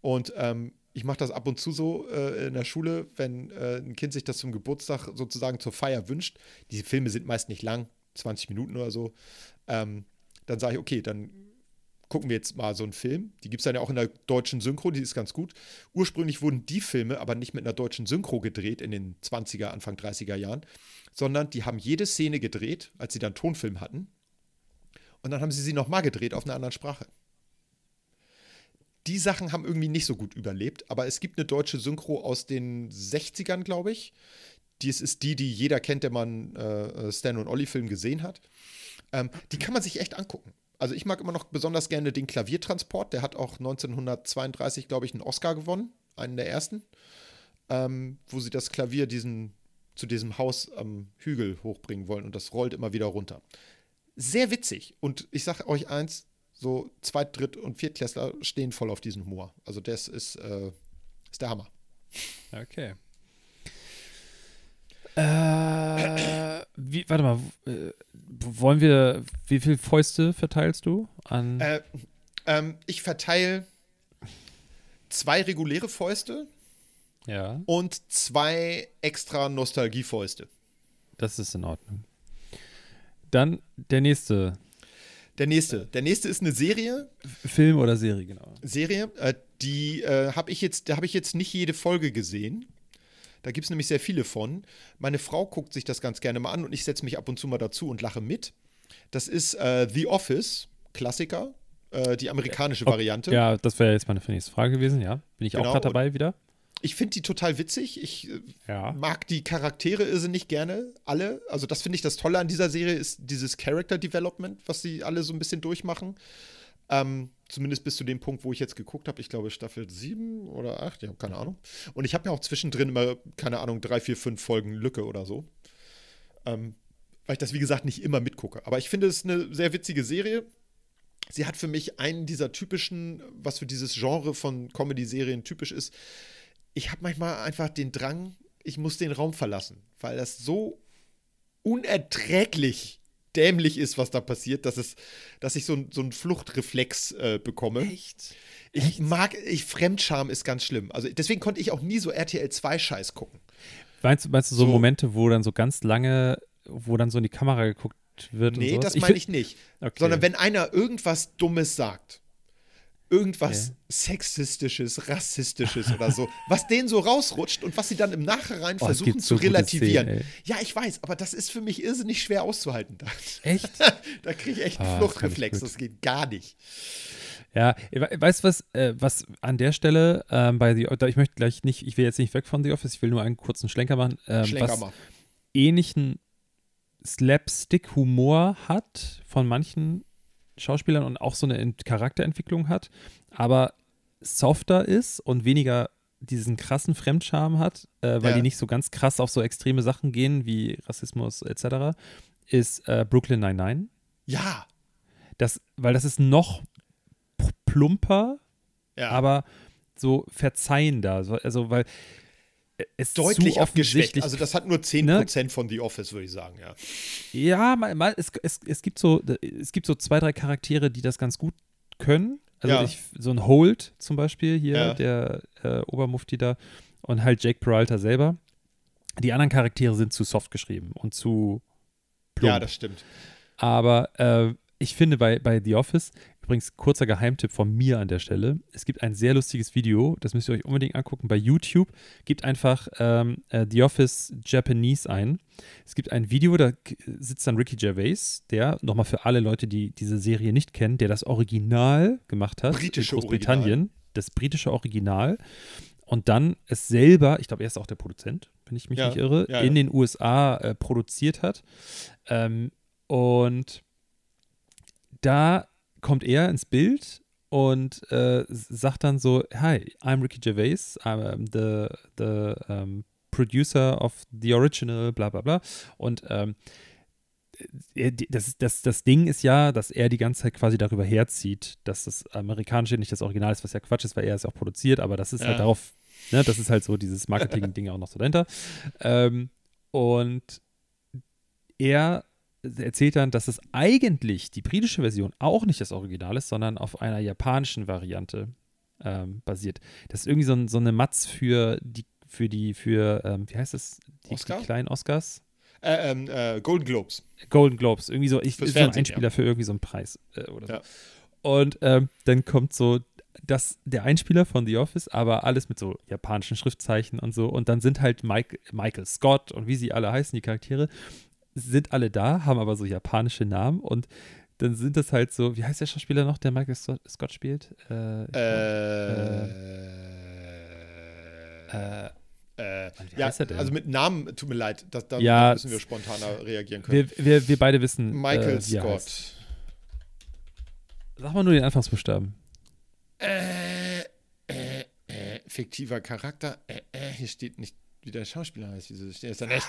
Und ähm, ich mache das ab und zu so äh, in der Schule, wenn äh, ein Kind sich das zum Geburtstag sozusagen zur Feier wünscht. Diese Filme sind meist nicht lang, 20 Minuten oder so. Ähm, dann sage ich, okay, dann gucken wir jetzt mal so einen Film. Die gibt es dann ja auch in der deutschen Synchro, die ist ganz gut. Ursprünglich wurden die Filme aber nicht mit einer deutschen Synchro gedreht in den 20er, Anfang 30er Jahren, sondern die haben jede Szene gedreht, als sie dann Tonfilm hatten. Und dann haben sie sie nochmal gedreht auf einer anderen Sprache. Die Sachen haben irgendwie nicht so gut überlebt, aber es gibt eine deutsche Synchro aus den 60ern, glaube ich. Dies ist die, die jeder kennt, der einen äh, Stan und Ollie-Film gesehen hat. Ähm, die kann man sich echt angucken. Also ich mag immer noch besonders gerne den Klaviertransport. Der hat auch 1932, glaube ich, einen Oscar gewonnen, einen der ersten, ähm, wo sie das Klavier diesen, zu diesem Haus am Hügel hochbringen wollen und das rollt immer wieder runter. Sehr witzig. Und ich sage euch eins, so Zweit-, Dritt- und Viertklässler stehen voll auf diesen Humor. Also das ist, äh, ist der Hammer. Okay. Äh, wie, warte mal, äh, wollen wir, wie viel Fäuste verteilst du an? Äh, ähm, ich verteile zwei reguläre Fäuste ja, und zwei extra Nostalgiefäuste. das ist in Ordnung. Dann der nächste Der nächste. Der nächste ist eine Serie. Film oder Serie, genau. Serie, äh, die äh, habe ich jetzt, da habe ich jetzt nicht jede Folge gesehen. Da gibt es nämlich sehr viele von. Meine Frau guckt sich das ganz gerne mal an und ich setze mich ab und zu mal dazu und lache mit. Das ist äh, The Office, Klassiker, äh, die amerikanische Variante. Ja, das wäre jetzt meine nächste Frage gewesen, ja. Bin ich auch Genau, gerade dabei wieder? Ich finde die total witzig. Ich äh, Ja. mag die Charaktere irrsinnig gerne, alle. Also das finde ich das Tolle an dieser Serie, ist dieses Character Development, was sie alle so ein bisschen durchmachen. Ähm, zumindest bis zu dem Punkt, wo ich jetzt geguckt habe. Ich glaube Staffel 7 oder 8, ja, keine Ahnung. Und ich habe ja auch zwischendrin immer, keine Ahnung, drei, vier, fünf Folgen Lücke oder so. Ähm, weil ich das, wie gesagt, nicht immer mitgucke. Aber ich finde es eine sehr witzige Serie. Sie hat für mich einen dieser typischen, was für dieses Genre von Comedy-Serien typisch ist. Ich habe manchmal einfach den Drang, ich muss den Raum verlassen, weil das so unerträglich dämlich ist, was da passiert, dass es, dass ich so, ein- so einen Fluchtreflex äh, bekomme. Echt? Ich mag, ich, Fremdscham ist ganz schlimm. Also deswegen konnte ich auch nie so RTL 2 Scheiß gucken. Meinst, du- meinst du so, So. Momente, wo dann so ganz lange, wo dann so in die Kamera geguckt wird? Nee, und sowas? das meine ich nicht. Okay. Sondern wenn einer irgendwas Dummes sagt, irgendwas Okay. Sexistisches, Rassistisches oder so, was denen so rausrutscht und was sie dann im Nachhinein Oh, versuchen zu so relativieren. Szenen, ja, ich weiß, aber das ist für mich irrsinnig schwer auszuhalten. Da, Echt? da kriege ich echt einen Ah, Fluchtreflex, ich das geht gar nicht. Ja, we- weißt du was, äh, was an der Stelle ähm, bei The da ich möchte gleich nicht, ich will jetzt nicht weg von The Office, ich will nur einen kurzen Schlenker machen, ähm, Schlenker was mal. ähnlichen Slapstick-Humor hat von manchen Schauspielern und auch so eine Ent Charakterentwicklung hat, aber softer ist und weniger diesen krassen Fremdscham hat, äh, weil Ja. die nicht so ganz krass auf so extreme Sachen gehen wie Rassismus etc., ist äh, Brooklyn 99. Ja. Das, weil das ist noch plumper, Ja. aber so verzeihender. So, also, weil es deutlich zu abgeschwächt. Also das hat nur 10% von The Office, würde ich sagen, ja. Ja, mal, mal es, es, es, gibt so, es gibt so zwei, drei Charaktere, die das ganz gut können. Also Ja. ich, so ein Holt zum Beispiel hier, Ja. der äh, Obermufti da und halt Jake Peralta selber. Die anderen Charaktere sind zu soft geschrieben und zu plump. Ja, das stimmt. Aber äh, ich finde bei, bei The Office, übrigens kurzer Geheimtipp von mir an der Stelle, es gibt ein sehr lustiges Video, das müsst ihr euch unbedingt angucken, bei YouTube. Gebt einfach ähm, äh, The Office Japanese ein. Es gibt ein Video, da sitzt dann Ricky Gervais, der, nochmal für alle Leute, die diese Serie nicht kennen, der das Original gemacht hat Britische in Großbritannien, das britische Original. Und dann es selber, ich glaube, er ist auch der Produzent, wenn ich mich Ja, nicht irre, ja, in ja. den USA äh, produziert hat. Ähm, und da kommt er ins Bild und äh, sagt dann so: Hi, I'm Ricky Gervais, I'm the, the um, producer of the original, bla bla bla. Und ähm, die- das, das, das Ding ist ja, dass er die ganze Zeit quasi darüber herzieht, dass das amerikanische nicht das Original ist, was ja Quatsch ist, weil er es auch produziert, aber das ist Ja. halt darauf, ne, das ist halt so dieses Marketing-Ding auch noch so dahinter. Ähm, und er erzählt dann, dass es eigentlich die britische Version auch nicht das Original ist, sondern auf einer japanischen Variante ähm, basiert. Das ist irgendwie so, ein, so eine Matz für die, für die, für, ähm, wie heißt das? Die, Oscar? die kleinen Oscars? Äh, ähm, äh, Golden Globes. Golden Globes, irgendwie so, ich Fürs ist so ein Einspieler für irgendwie so einen Preis äh, oder so. Ja. Und ähm, dann kommt so das, der Einspieler von The Office, aber alles mit so japanischen Schriftzeichen und so. Und dann sind halt Mike, Michael Scott und wie sie alle heißen, die Charaktere, sind alle da, haben aber so japanische Namen und dann sind das halt so, wie heißt der Schauspieler noch, der Michael Scott, spielt? Äh, Äh, äh, äh, wie ja, heißt er denn? also mit Namen, tut mir leid, da Ja, müssen wir spontaner reagieren können. wir, wir, wir beide wissen. Michael äh, er Scott. Sag mal nur den Anfangsbuchstaben. Äh, äh, äh, fiktiver Charakter. Äh, äh, hier steht nicht, wie der Schauspieler heißt. Wieso steht das dann echt?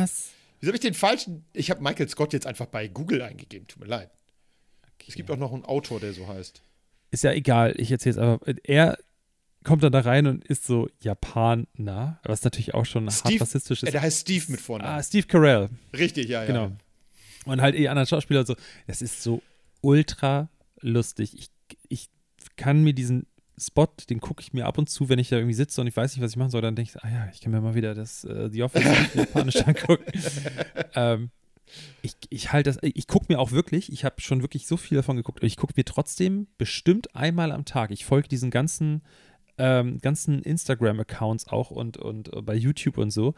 Was? Wieso habe ich den falschen? Ich habe Michael Scott jetzt einfach bei Google eingegeben. Tut mir leid. Es gibt auch noch einen Autor, der so heißt. ist ja egal, ich erzähle es aber. Er kommt dann da rein und ist so Japaner, was natürlich auch schon hart Steve- rassistisch Äh, ist. der heißt Steve mit Vornamen. ah, Steve Carell, Richtig, ja, ja. genau. Und halt eh anderen Schauspieler und so. Das ist so ultra lustig. Ich, ich kann mir diesen Spot, den gucke ich mir ab und zu, wenn ich da irgendwie sitze und ich weiß nicht, was ich machen soll, dann denke ich, ah ja, ich kann mir mal wieder das äh, The Office Japanisch angucken. ähm, ich, ich halte das, ich gucke mir auch wirklich, ich habe schon wirklich so viel davon geguckt, ich gucke mir trotzdem bestimmt einmal am Tag. Ich folge diesen ganzen, ähm, ganzen Instagram-Accounts auch und, und äh, bei YouTube und so.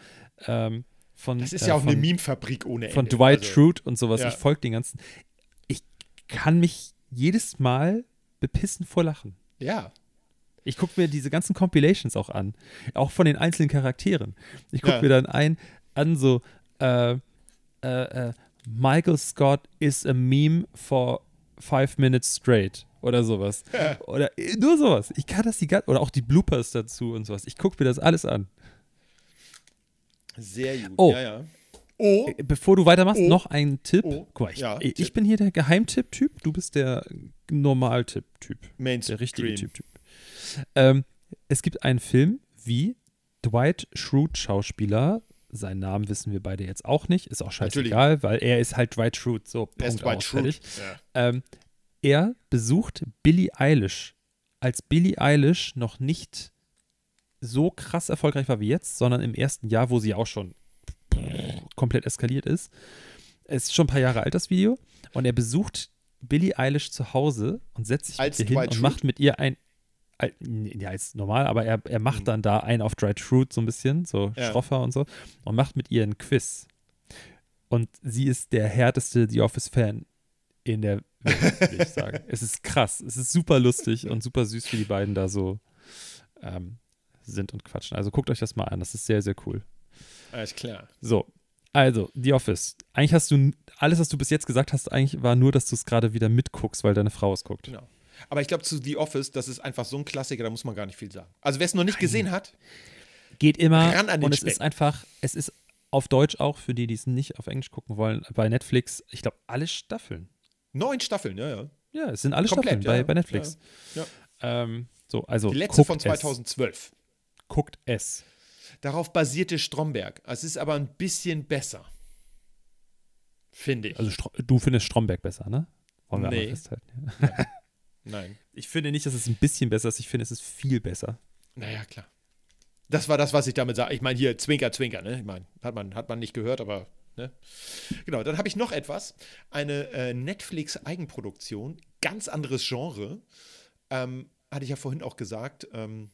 Ähm, von, Das ist äh, ja auch von, eine Meme-Fabrik ohne Ende. von Dwight Also, Schrute und sowas. ja. Ich folge den ganzen. Ich kann mich jedes Mal bepissen vor Lachen. Ja. Ich gucke mir diese ganzen Compilations auch an, auch von den einzelnen Charakteren. Ich gucke Ja. mir dann ein, an so, äh, äh, äh, Michael Scott is a meme for five minutes straight oder sowas. Oder äh, nur sowas. Ich kann das die ganze, oder auch die Bloopers dazu und sowas. Ich gucke mir das alles an. Sehr gut. Oh. Ja, ja. Oh. Äh, Bevor du weitermachst, Oh. noch ein Tipp. Oh. Guck mal, ich, Ja, ich Tipp. bin hier der Geheimtipp-Typ, du bist der Normaltipp-Typ. Mainstream. Der richtige Typ-Typ. Ähm, es gibt einen Film, wie Dwight Schrute Schauspieler, seinen Namen wissen wir beide jetzt auch nicht, ist auch scheißegal, weil er ist halt Dwight Schrute, so Er ist Punkt Dwight Schrute. fertig. Ja. Ähm, er besucht Billie Eilish, als Billie Eilish noch nicht so krass erfolgreich war wie jetzt, sondern im ersten Jahr, wo sie auch schon komplett eskaliert ist. Es ist schon ein paar Jahre alt, das Video. Und er besucht Billie Eilish zu Hause und setzt sich Als mit ihr hin Dwight und Schrute? macht mit ihr ein. Ja, als normal, aber er, er macht Mhm. dann da einen auf Dwight Schrute so ein bisschen, so Ja. schroffer und so, und macht mit ihr ein Quiz. Und sie ist der härteste The Office-Fan in der Welt, würde ich sagen. Es ist krass. Es ist super lustig und super süß, wie die beiden da so ähm, sind und quatschen. Also guckt euch das mal an. Das ist sehr, sehr cool. Alles klar. So, Also, The Office. Eigentlich hast du, alles, was du bis jetzt gesagt hast, eigentlich war nur, dass du es gerade wieder mitguckst, weil deine Frau es guckt. Genau. Aber ich glaube, zu The Office, das ist einfach so ein Klassiker, da muss man gar nicht viel sagen. Also, wer es noch nicht gesehen hat, Geht immer. Ran an den und es Speck. ist einfach, es ist auf Deutsch auch, für die, die es nicht auf Englisch gucken wollen, bei Netflix, ich glaube, alle Staffeln. neun Staffeln, ja, ja. Ja, es sind alle Komplett, Staffeln bei, ja. bei Netflix. Ja, Ähm, so, also Die letzte von es. 2012. Guckt es. Darauf basierte Stromberg. Es ist aber ein bisschen besser. Finde ich. Also du findest Stromberg besser, ne? Wollen wir Nee. festhalten. Ja. Nein. Ich finde nicht, dass es ein bisschen besser ist, ich finde, es ist viel besser. Naja, klar. Das war das, was ich damit sage. Ich meine, hier Zwinker, Zwinker, ne? Ich meine, hat man, hat man nicht gehört, aber, ne? Genau, dann habe ich noch etwas. Eine äh, Netflix-Eigenproduktion, ganz anderes Genre. Ähm, hatte ich ja vorhin auch gesagt. Ähm,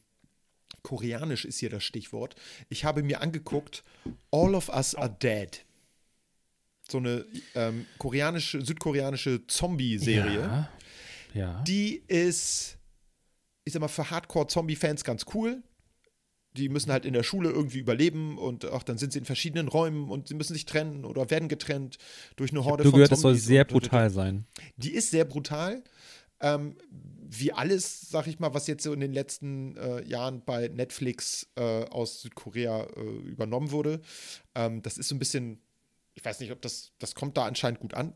Koreanisch ist hier das Stichwort. Ich habe mir angeguckt, All of Us Are Dead. So eine ähm, koreanische, südkoreanische Zombie-Serie. Ja. Ja. Die ist, ich sag mal, für Hardcore-Zombie-Fans ganz cool. Die müssen halt in der Schule irgendwie überleben und auch dann sind sie in verschiedenen Räumen und sie müssen sich trennen oder werden getrennt durch eine Horde du von gehört, es soll Zombies. sehr brutal sein. Die ist sehr brutal. Ähm, wie alles, sag ich mal, was jetzt so in den letzten äh, Jahren bei Netflix äh, aus Südkorea äh, übernommen wurde. Ähm, das ist so ein bisschen, ich weiß nicht, ob das, das kommt da anscheinend gut an.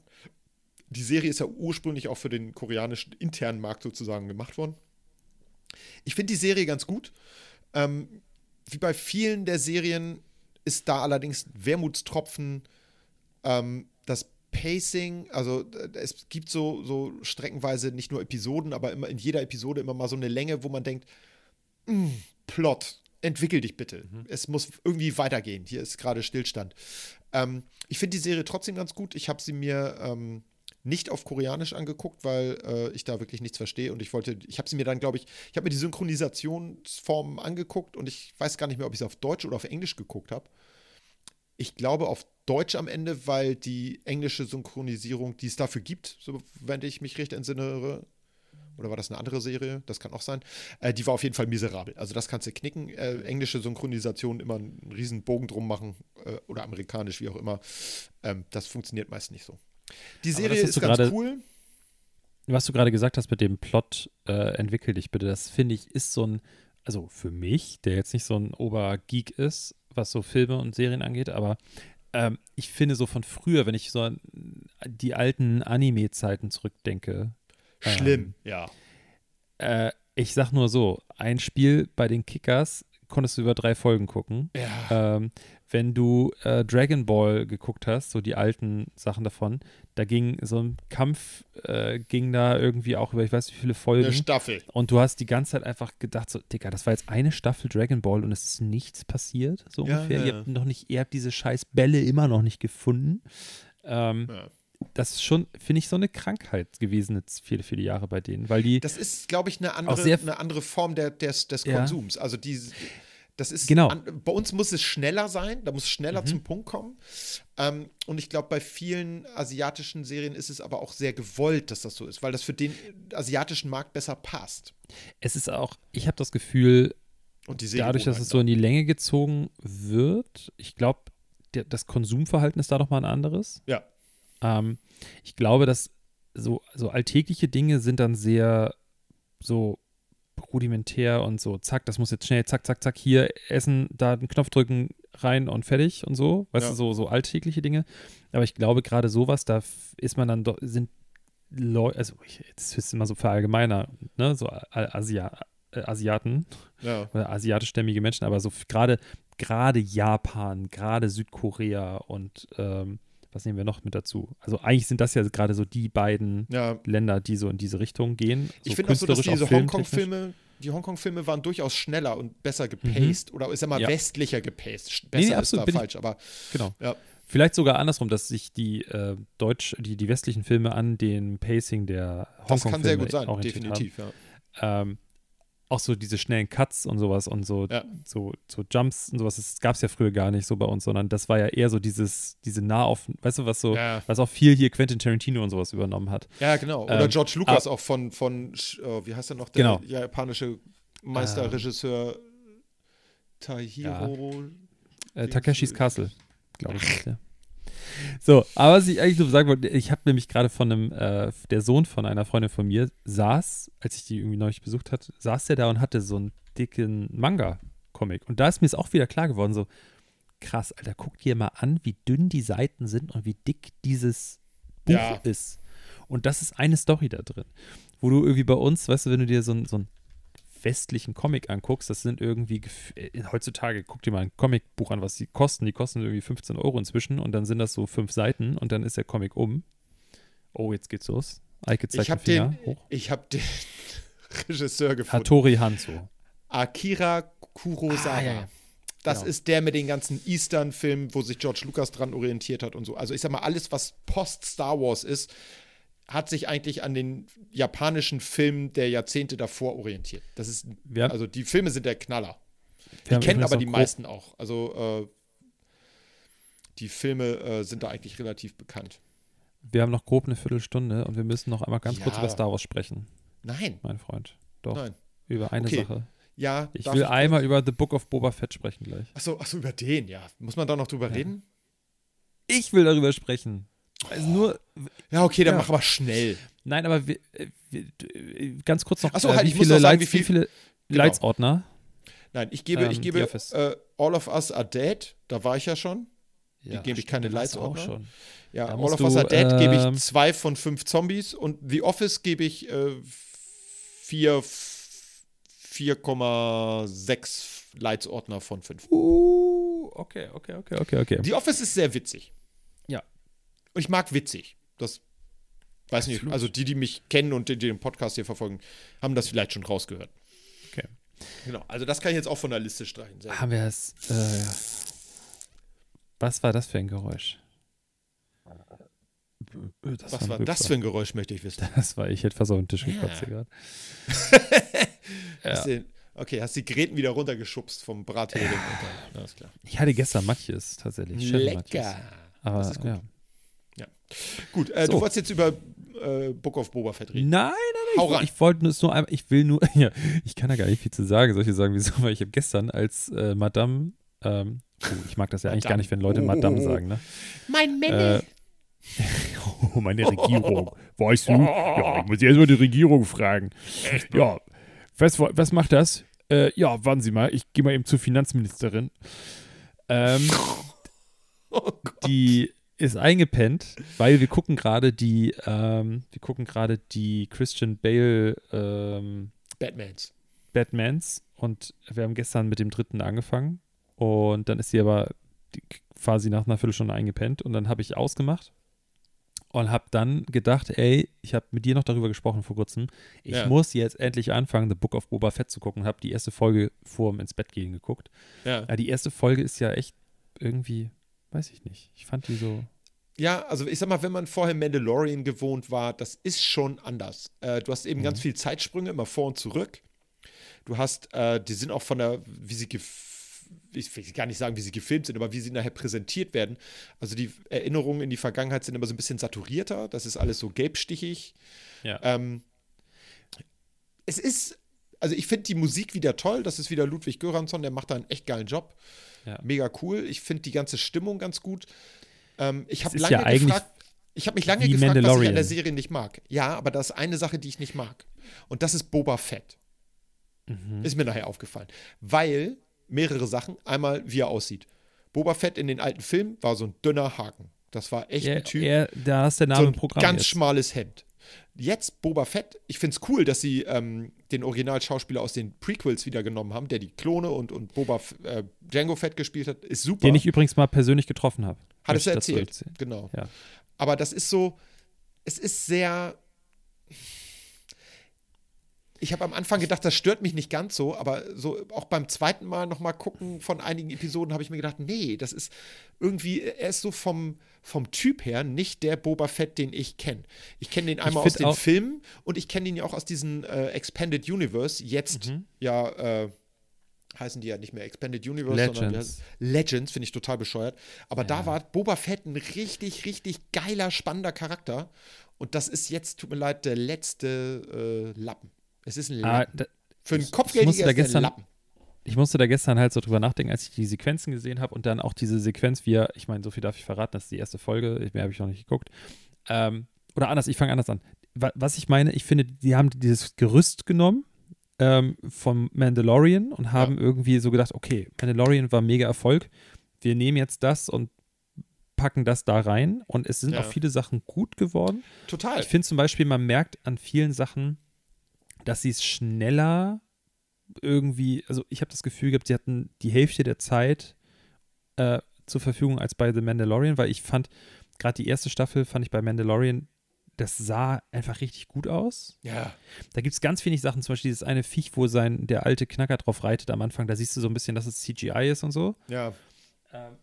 Die Serie ist ja ursprünglich auch für den koreanischen internen Markt sozusagen gemacht worden. Ich finde die Serie ganz gut. Ähm, wie bei vielen der Serien ist da allerdings Wermutstropfen ähm, das Pacing, also äh, es gibt so, so streckenweise nicht nur Episoden, aber immer in jeder Episode immer mal so eine Länge, wo man denkt, "Mm, Plot, entwickel dich bitte. Es muss irgendwie weitergehen. Hier ist gerade Stillstand. Ähm, ich finde die Serie trotzdem ganz gut. Ich habe sie mir ähm, nicht auf Koreanisch angeguckt, weil äh, ich da wirklich nichts verstehe und ich wollte, ich habe sie mir dann, glaube ich, ich habe mir die Synchronisationsformen angeguckt und ich weiß gar nicht mehr, ob ich sie auf Deutsch oder auf Englisch geguckt habe. Ich glaube auf Deutsch am Ende, weil die englische Synchronisierung, die es dafür gibt, so wenn ich mich recht entsinnere, oder war das eine andere Serie? Das kann auch sein. Äh, die war auf jeden Fall miserabel. Also das kannst du knicken. Äh, englische Synchronisation immer einen riesen Bogen drum machen äh, oder amerikanisch, wie auch immer. Ähm, das funktioniert meist nicht so. Die Serie ist ganz gerade- cool. Was du gerade gesagt hast mit dem Plot, äh, entwickel dich bitte, das finde ich ist so ein, also für mich, der jetzt nicht so ein Obergeek ist, was so Filme und Serien angeht, aber ähm, ich finde so von früher, wenn ich so an die alten Anime-Zeiten zurückdenke, Schlimm, ja. äh, ich sag nur so, ein Spiel bei den Kickers konntest du über drei Folgen gucken. Ja. Ähm, wenn du äh, Dragon Ball geguckt hast, so die alten Sachen davon, da ging so ein Kampf, äh, ging da irgendwie auch über, ich weiß nicht wie viele Folgen. Eine Staffel. Und du hast die ganze Zeit einfach gedacht, so, Digga, das war jetzt eine Staffel Dragon Ball und es ist nichts passiert, so Ja, ungefähr. ja, Ihr habt noch nicht, ihr habt diese scheiß Bälle immer noch nicht gefunden. Ähm, Ja. Das ist schon, finde ich, so eine Krankheit gewesen jetzt viele, viele Jahre bei denen, weil die, Das ist, glaube ich, eine andere, sehr- eine andere Form der, des, des Ja. Konsums. Also die, das ist Genau. An, bei uns muss es schneller sein, da muss schneller zum Punkt kommen. Ähm, und ich glaube, bei vielen asiatischen Serien ist es aber auch sehr gewollt, dass das so ist, weil das für den asiatischen Markt besser passt. es ist auch, ich habe das Gefühl, Und die dadurch, dass es so in die Länge gezogen wird, ich glaube, das Konsumverhalten ist da doch mal ein anderes. Ja. Ähm, ich glaube, dass so, so alltägliche Dinge sind dann sehr so rudimentär und so, zack, das muss jetzt schnell, zack, zack, zack, hier essen, da den Knopf drücken, rein und fertig und so. Weißt Ja. du, so, so alltägliche Dinge. Aber ich glaube, gerade sowas, da ist man dann doch, sind Leute, also ich, das ist immer so verallgemeiner, ne, so Asia, äh, Asiaten Ja. oder asiatischstämmige Menschen, aber so gerade gerade Japan, gerade Südkorea und ähm, was nehmen wir noch mit dazu? Also eigentlich sind das ja gerade so die beiden ja. Länder, die so in diese Richtung gehen. So Ich finde auch so, dass diese. Hongkong-Filme, die Hongkong-Filme waren durchaus schneller und besser gepaced oder ich sag mal Mhm. Ja. westlicher gepaced. Nee, Besser nee, ist absolut, da bin ich- falsch, aber Genau. ja. Vielleicht sogar andersrum, dass sich die äh, Deutsch, die, die westlichen Filme an dem Pacing der das kann sehr Hongkong-Filme gut sein, definitiv. Ja. Haben. Ähm, auch so diese schnellen Cuts und sowas und so, Ja. so, so Jumps und sowas, das gab es ja früher gar nicht so bei uns, sondern das war ja eher so dieses, diese Nahauf, weißt du, was so, Ja. was auch viel hier Quentin Tarantino und sowas übernommen hat. Ja, genau. Oder Ähm, George Lucas auch von, von äh, wie heißt er noch, der Genau. japanische Meisterregisseur Taihiro. Äh, Takeshis Castle, glaube ich. der. So, aber was ich eigentlich nur sagen wollte, ich habe nämlich gerade von einem, äh, der Sohn von einer Freundin von mir saß, als ich die irgendwie neulich besucht hat, saß der da und hatte so einen dicken Manga-Comic. Und da ist mir es auch wieder klar geworden, so krass, Alter, guck dir mal an, wie dünn die Seiten sind und wie dick dieses Buch Ja. ist. Und das ist eine Story da drin. Wo du irgendwie bei uns, weißt du, wenn du dir so, ein- so einen westlichen Comic anguckst, das sind irgendwie, äh, heutzutage, guck dir mal ein Comicbuch an, was die kosten. Die kosten irgendwie 15 Euro inzwischen und dann sind das so fünf Seiten und dann ist der Comic um. Oh, jetzt geht's los. Eike zeigt Ich habe den den, ich habe den Regisseur gefunden. Hattori Hanzo. Akira Kurosawa. Ah, ja, ja. Das Genau. ist der mit den ganzen Eastern-Filmen, wo sich George Lucas dran orientiert hat und so. Also ich sag mal, alles, was Post-Star Wars ist, hat sich eigentlich an den japanischen Filmen der Jahrzehnte davor orientiert. Das ist, haben- also die Filme sind der Knaller. Wir Die kennen aber die meisten auch. Also äh, die Filme äh, sind da eigentlich relativ bekannt. Wir haben noch grob eine Viertelstunde und wir müssen noch einmal ganz kurz Ja. über Star Wars sprechen, Nein, mein Freund. Doch, nein. über eine Okay. Sache. Ja, Ich will einmal über The Book of Boba Fett sprechen gleich. Achso, achso, über den, ja. Muss man da noch drüber Ja. reden? Ich will darüber sprechen. Also nur, Ja, okay, dann Ja. mach aber schnell. nein, aber wir, äh, wir, äh, ganz kurz noch, Ach so, äh, halt, wie, ich muss viele noch sagen, Lights, wie viel- wie viele Genau. Leitsordner? Nein, ich gebe, ich Ähm, gebe The Office. äh, All of Us are Dead, da war ich ja schon. Ja, gebe ich keine du auch schon. Ja, All of Us are Dead gebe ähm, ich zwei von fünf Zombies und The Office gebe ich äh, vier, 4,6 Leitsordner von fünf. Uh, okay, okay, okay, okay, okay. The Office ist sehr witzig. Ja. Und ich mag witzig. Das weiß nicht, Absolut. also die, die mich kennen und die, die den Podcast hier verfolgen, haben das vielleicht schon rausgehört. Okay. Genau, also das kann ich jetzt auch von der Liste streichen. Haben wir es. Äh, was war das für ein Geräusch? Das Was ein war das für ein Geräusch, möchte ich wissen. Das war, ich hätte fast auf den Tisch Ja. gekotzt hier gerade. Den, okay, hast die Gräten wieder runtergeschupst vom Brathering. dann- Alles klar. Ich hatte gestern Matjes tatsächlich. Matjes. Lecker. Aber Das ist gut. ja. Gut, äh, So. du wolltest jetzt über äh, Book of Boba Fett reden. Nein, nein, Hau nein. Ich, ich wollte nur, es nur einmal, ich will nur, ja, ich kann da gar nicht viel zu sagen. Soll ich dir sagen, wieso? Weil ich habe gestern als äh, Madame, ähm, oh, ich mag das ja eigentlich gar nicht, wenn Leute Madame sagen, ne? Mein Äh, oh, meine Regierung. Weißt du? Ja, ich muss erstmal die Regierung fragen. Ja, was, was macht das? Äh, ja, warten Sie mal, ich gehe mal eben zur Finanzministerin. Ähm, Oh die ist eingepennt, weil wir gucken gerade die, ähm, wir gucken gerade die Christian Bale ähm, Batmans. Batmans und wir haben gestern mit dem dritten angefangen und dann ist sie aber quasi nach einer Viertelstunde eingepennt und dann habe ich ausgemacht und habe dann gedacht, ey, ich habe mit dir noch darüber gesprochen vor kurzem, ich Ja. muss jetzt endlich anfangen, The Book of Boba Fett zu gucken, habe die erste Folge vor dem ins Bett gehen geguckt. Ja. Ja, die erste Folge ist ja echt irgendwie, weiß ich nicht, ich fand die so, ja, also ich sag mal, wenn man vorher Mandalorian gewohnt war, das ist schon anders. Äh, du hast eben ganz viel Zeitsprünge, immer vor und zurück. Du hast, äh, die sind auch von der, wie sie ich will gar nicht sagen, wie sie gefilmt sind, aber wie sie nachher präsentiert werden. Also die Erinnerungen in die Vergangenheit sind immer so ein bisschen saturierter. Das ist alles so gelbstichig. ja. Ähm, es ist, also ich finde die Musik wieder toll. Das ist wieder Ludwig Göransson, der macht da einen echt geilen Job. Ja. Mega cool. Ich finde die ganze Stimmung ganz gut. Ähm, ich habe lange ja gefragt, ich habe mich lange gefragt, was ich an der Serie nicht mag. Ja, aber da ist eine Sache, die ich nicht mag. Und das ist Boba Fett. Mhm. Ist mir nachher aufgefallen. Weil mehrere Sachen. Einmal, wie er aussieht. Boba Fett in den alten Filmen war so ein dünner Haken. Das war echt Er, ein Typ er, da ist der so Name ein im Programm ganz jetzt. schmales Hemd. Jetzt Boba Fett. Ich finde es cool, dass sie ähm, den Originalschauspieler aus den Prequels wieder genommen haben, der die Klone und, und Boba F- äh, Django Fett gespielt hat. Ist super. Den ich übrigens mal persönlich getroffen habe. hat es Möchte ich dazu erzählt. erzählen. Genau. Ja. Aber das ist so, es ist sehr. Ich habe am Anfang gedacht, das stört mich nicht ganz so, aber so auch beim zweiten Mal nochmal gucken von einigen Episoden habe ich mir gedacht, nee, das ist irgendwie, er ist so vom, vom Typ her nicht der Boba Fett, den ich kenne. Ich kenne den einmal aus den Filmen und ich kenne ihn ja auch aus diesem äh, Expanded Universe. Jetzt Mhm. ja, äh, heißen die ja nicht mehr Expanded Universe, sondern Legends. heißt- Legends, finde ich total bescheuert. Aber da Ja. war Boba Fett ein richtig, richtig geiler, spannender Charakter. Und das ist jetzt, tut mir leid, der letzte äh, Lappen. Es ist ein Ah, Lappen. da, Für musste da ist der ein gestern- Lappen. ich musste da gestern halt so drüber nachdenken, als ich die Sequenzen gesehen habe und dann auch diese Sequenz, wie er, ich meine, so viel darf ich verraten, das ist die erste Folge, mehr habe ich noch nicht geguckt. Ähm, oder anders, ich fange anders an. Was ich meine, ich finde, die haben dieses Gerüst genommen ähm, vom Mandalorian und haben ja. irgendwie so gedacht, okay, Mandalorian war mega Erfolg, wir nehmen jetzt das und packen das da rein und es sind ja. auch viele Sachen gut geworden. Total. Ich finde zum Beispiel, man merkt an vielen Sachen, dass sie es schneller irgendwie, also ich habe das Gefühl gehabt, sie hatten die Hälfte der Zeit äh, zur Verfügung als bei The Mandalorian, weil ich fand, gerade die erste Staffel fand ich bei Mandalorian, das sah einfach richtig gut aus. Ja. Da gibt es ganz wenig Sachen, zum Beispiel dieses eine Viech, wo sein, der alte Knacker drauf reitet am Anfang, da siehst du so ein bisschen, dass es CGI ist und so. Ja. Ähm,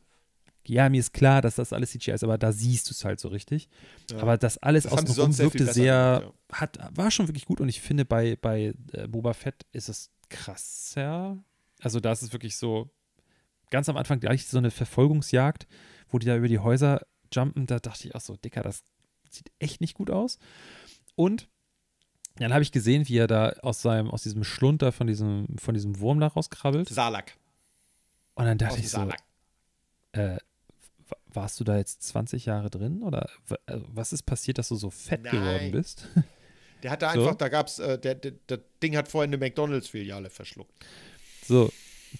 ja, mir ist klar, dass das alles CGI ist, aber da siehst du es halt so richtig. Ja. Aber das alles das außenrum wirkte sehr, sehr hat, war schon wirklich gut und ich finde, bei, bei äh, Boba Fett ist es krasser. Also da ist es wirklich so, ganz am Anfang gleich so eine Verfolgungsjagd, wo die da über die Häuser jumpen, da dachte ich auch so, Dicker, das sieht echt nicht gut aus. Und dann habe ich gesehen, wie er da aus seinem, aus diesem Schlunter von diesem, von diesem Wurm da rauskrabbelt. Salak. Und dann dachte ich so, äh, warst du da jetzt 20 Jahre drin? Oder also was ist passiert, dass du so fett Nein. geworden bist? Der hatte einfach, so. da gab's, äh, der, der, das Ding hat vorhin eine McDonalds-Filiale verschluckt. So,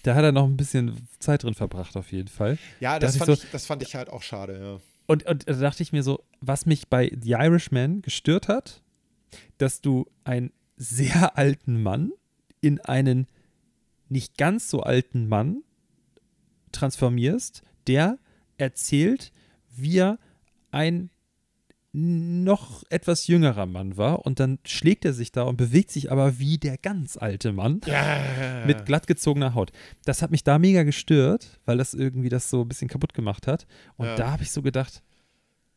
da hat er noch ein bisschen Zeit drin verbracht, auf jeden Fall. Ja, das, fand, ich, so, ich, das fand ich halt auch schade, ja. Und, und da dachte ich mir so, was mich bei The Irishman gestört hat, dass du einen sehr alten Mann in einen nicht ganz so alten Mann transformierst, der erzählt, wie er ein noch etwas jüngerer Mann war und dann schlägt er sich da und bewegt sich aber wie der ganz alte Mann ja. mit glattgezogener Haut. Das hat mich da mega gestört, weil das irgendwie das so ein bisschen kaputt gemacht hat. Und ja. da habe ich so gedacht,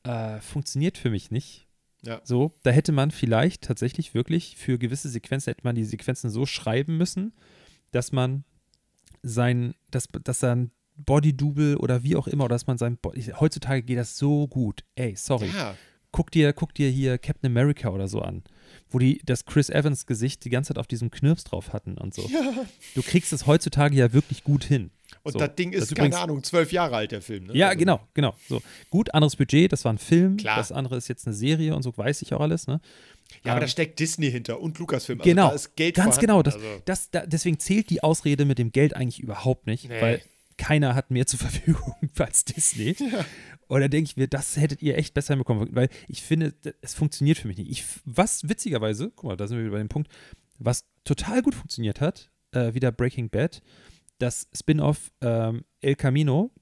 äh, funktioniert für mich nicht. Ja. So, da hätte man vielleicht tatsächlich wirklich für gewisse Sequenzen hätte man die Sequenzen so schreiben müssen, dass man sein, dass, dass er ein Body-Double oder wie auch immer, oder dass man sein Body, heutzutage geht das so gut. Ey, sorry. Ja. Guck dir, guck dir hier Captain America oder so an, wo die das Chris Evans Gesicht die ganze Zeit auf diesem Knirps drauf hatten und so. Ja. Du kriegst es heutzutage ja wirklich gut hin. Und so. das Ding ist, das keine übrigens, Ahnung, zwölf Jahre alt, der Film. Ne? Ja, also. genau, genau. So. Gut, anderes Budget, das war ein Film. Klar. Das andere ist jetzt eine Serie und so, weiß ich auch alles, ne? Ja, aber da ähm, steckt Disney hinter und Lucasfilm. Also genau, da ist Geld ganz genau. Das, also. das, da, deswegen zählt die Ausrede mit dem Geld eigentlich überhaupt nicht, nee. weil keiner hat mehr zur Verfügung als Disney. Ja. Und da denke ich mir, das hättet ihr echt besser hinbekommen, weil ich finde, es funktioniert für mich nicht. Ich, was witzigerweise, guck mal, da sind wir wieder bei dem Punkt, was total gut funktioniert hat, äh, wieder Breaking Bad, das Spin-off ähm, El Camino.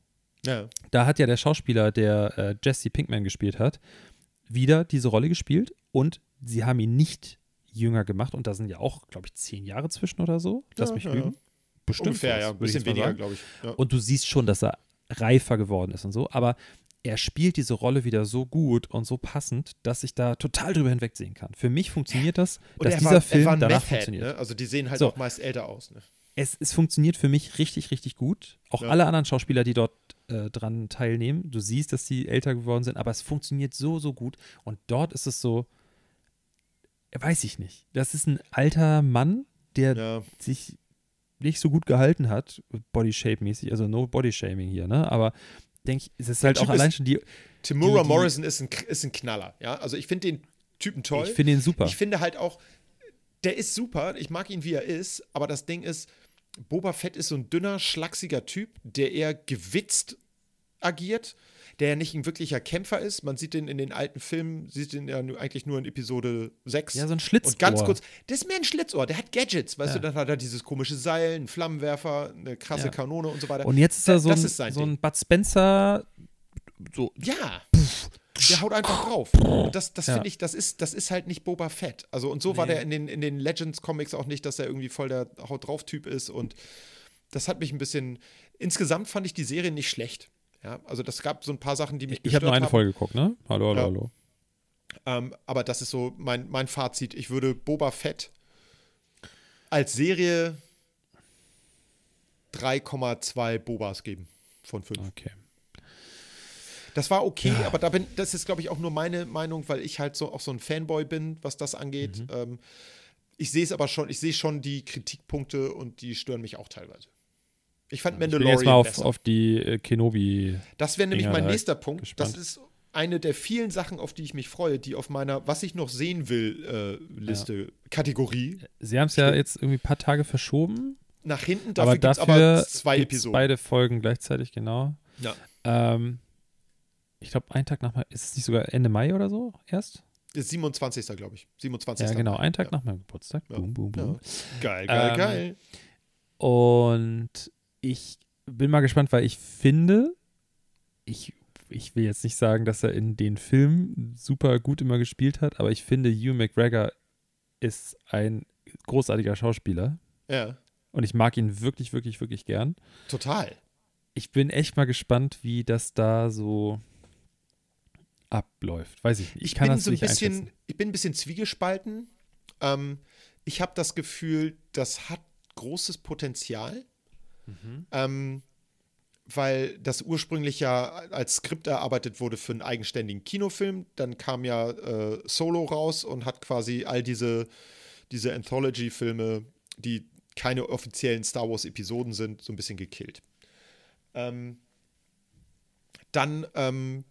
Ja. Da hat ja der Schauspieler, der äh, Jesse Pinkman gespielt hat, wieder diese Rolle gespielt und sie haben ihn nicht jünger gemacht und da sind ja auch, glaube ich, zehn Jahre zwischen oder so. Lass ja, mich ja, lügen. Bestimmt. Ungefähr, ja. Ein bisschen weniger, glaube ich. Ja. Und du siehst schon, dass er reifer geworden ist und so, aber er spielt diese Rolle wieder so gut und so passend, dass ich da total drüber hinwegsehen kann. Für mich funktioniert das, und dass dieser war, Film danach Method, funktioniert. Ne? Also die sehen halt so. auch meist älter aus. Ne? Es, es funktioniert für mich richtig, richtig gut. Auch Ja. alle anderen Schauspieler, die dort äh, dran teilnehmen, du siehst, dass sie älter geworden sind, aber es funktioniert so, so gut. Und dort ist es so, weiß ich nicht. Das ist ein alter Mann, der Ja. sich nicht so gut gehalten hat, Body-Shape-mäßig, also no Body-Shaming hier, ne? Aber denke ich, es ist halt auch ist- allein schon die. Timura die- Morrison ist ein, ist ein Knaller. Ja? Also ich finde den Typen toll. Ich finde ihn super. Ich finde halt auch, der ist super. Ich mag ihn, wie er ist. Aber das Ding ist, Boba Fett ist so ein dünner, schlachsiger Typ, der eher gewitzt agiert, der nicht ein wirklicher Kämpfer ist. Man sieht den in den alten Filmen, sieht den ja eigentlich nur in Episode 6. ja, so ein Schlitzohr. Und ganz kurz, das ist mehr ein Schlitzohr, der hat Gadgets, weißt Ja. du, dann hat er dieses komische Seil, einen Flammenwerfer, eine krasse Ja. Kanone und so weiter. Und jetzt ist er so, Das ein, ist so ein Bud Spencer. So, Ja. Der haut einfach drauf. Und das, das Ja. finde ich, das ist, das ist halt nicht Boba Fett. Also, und so war Nee. der in den, in den Legends-Comics auch nicht, dass er irgendwie voll der Haut drauf-Typ ist. Und das hat mich ein bisschen. Insgesamt fand ich die Serie nicht schlecht. Ja, also das gab so ein paar Sachen, die mich ich habe nur eine haben. Folge geguckt, ne? Hallo, hallo, Ja. hallo. Ähm, aber das ist so mein, mein Fazit. Ich würde Boba Fett als Serie 3,2 Bobas geben von 5. Okay. Das war okay, aber da bin, das ist, glaube ich, auch nur meine Meinung, weil ich halt so auch so ein Fanboy bin, was das angeht. Mhm. Ähm, ich sehe es aber schon, ich sehe schon die Kritikpunkte und die stören mich auch teilweise. Ich fand Ich Mandalorian jetzt mal auf, besser. auf die äh, Kenobi. das wäre nämlich mein nächster Punkt. gespannt. Das ist eine der vielen Sachen, auf die ich mich freue, die auf meiner Was ich noch sehen will äh, Liste, Kategorie Sie haben es ja jetzt irgendwie ein paar Tage verschoben, nach hinten. Dafür gibt es aber zwei Episoden. beide Folgen gleichzeitig, genau. Ja. Ähm, ich glaube, einen Tag nach meinem, ist es nicht sogar Ende Mai oder so erst? Das ist 27. glaube ich. 27. Ja, genau, einen Tag ja. nach meinem Geburtstag. Ja. Boom, boom, boom. Geil, geil, Ähm, geil. Und ich bin mal gespannt, weil ich finde, ich, ich will jetzt nicht sagen, dass er in den Filmen super gut immer gespielt hat, aber ich finde, Hugh McGregor ist ein großartiger Schauspieler Ja, und ich mag ihn wirklich, wirklich, wirklich gern. total. Ich bin echt mal gespannt, wie das da so abläuft. Weiß ich nicht. Ich, Ich kann bin das so ein nicht bisschen, ich bin ein bisschen zwiegespalten. Ähm, ich habe das Gefühl, das hat großes Potenzial, Mhm. ähm, weil das ursprünglich ja als Skript erarbeitet wurde für einen eigenständigen Kinofilm. Dann kam ja äh, Solo raus und hat quasi all diese, diese Anthology-Filme, die keine offiziellen Star Wars-Episoden sind, so ein bisschen gekillt. Ähm, dann ähm,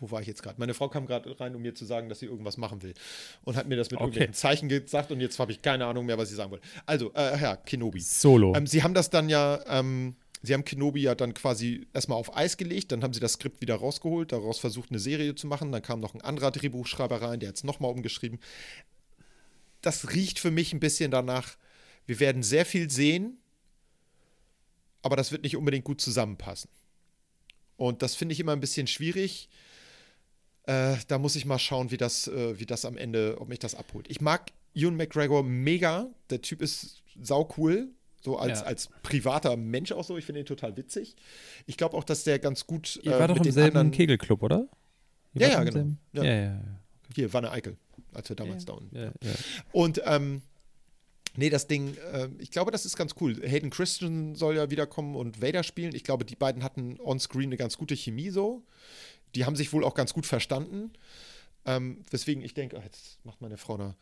wo war ich jetzt gerade? Meine Frau kam gerade rein, um mir zu sagen, dass sie irgendwas machen will. Und hat mir das mit Okay. irgendwelchen Zeichen gesagt und jetzt habe ich keine Ahnung mehr, was sie sagen wollte. Also, äh, ja, Kenobi. Solo. Ähm, sie haben das dann ja, ähm, sie haben Kenobi ja dann quasi erstmal auf Eis gelegt, dann haben sie das Skript wieder rausgeholt, daraus versucht, eine Serie zu machen. Dann kam noch ein anderer Drehbuchschreiber rein, der hat es nochmal umgeschrieben. Das riecht für mich ein bisschen danach, wir werden sehr viel sehen, aber das wird nicht unbedingt gut zusammenpassen. Und das finde ich immer ein bisschen schwierig. Äh, da muss ich mal schauen, wie das, äh, wie das am Ende, ob mich das abholt. Ich mag Ewan McGregor mega. Der Typ ist saucool. So als, Ja. als privater Mensch auch so. Ich finde ihn total witzig. Ich glaube auch, dass der ganz gut. Ihr äh, war doch mit im selben anderen, Kegelclub, oder? Ihr Ja, wart ja, genau. Ja. Ja, ja, ja. Hier, Wanne Eickel, als wir damals da unten. Und ähm, nee, das Ding, äh, ich glaube, das ist ganz cool. Hayden Christensen soll ja wiederkommen und Vader spielen. Ich glaube, die beiden hatten on-screen eine ganz gute Chemie so. Die haben sich wohl auch ganz gut verstanden. Ähm, weswegen ich denke, ah, jetzt macht meine Frau da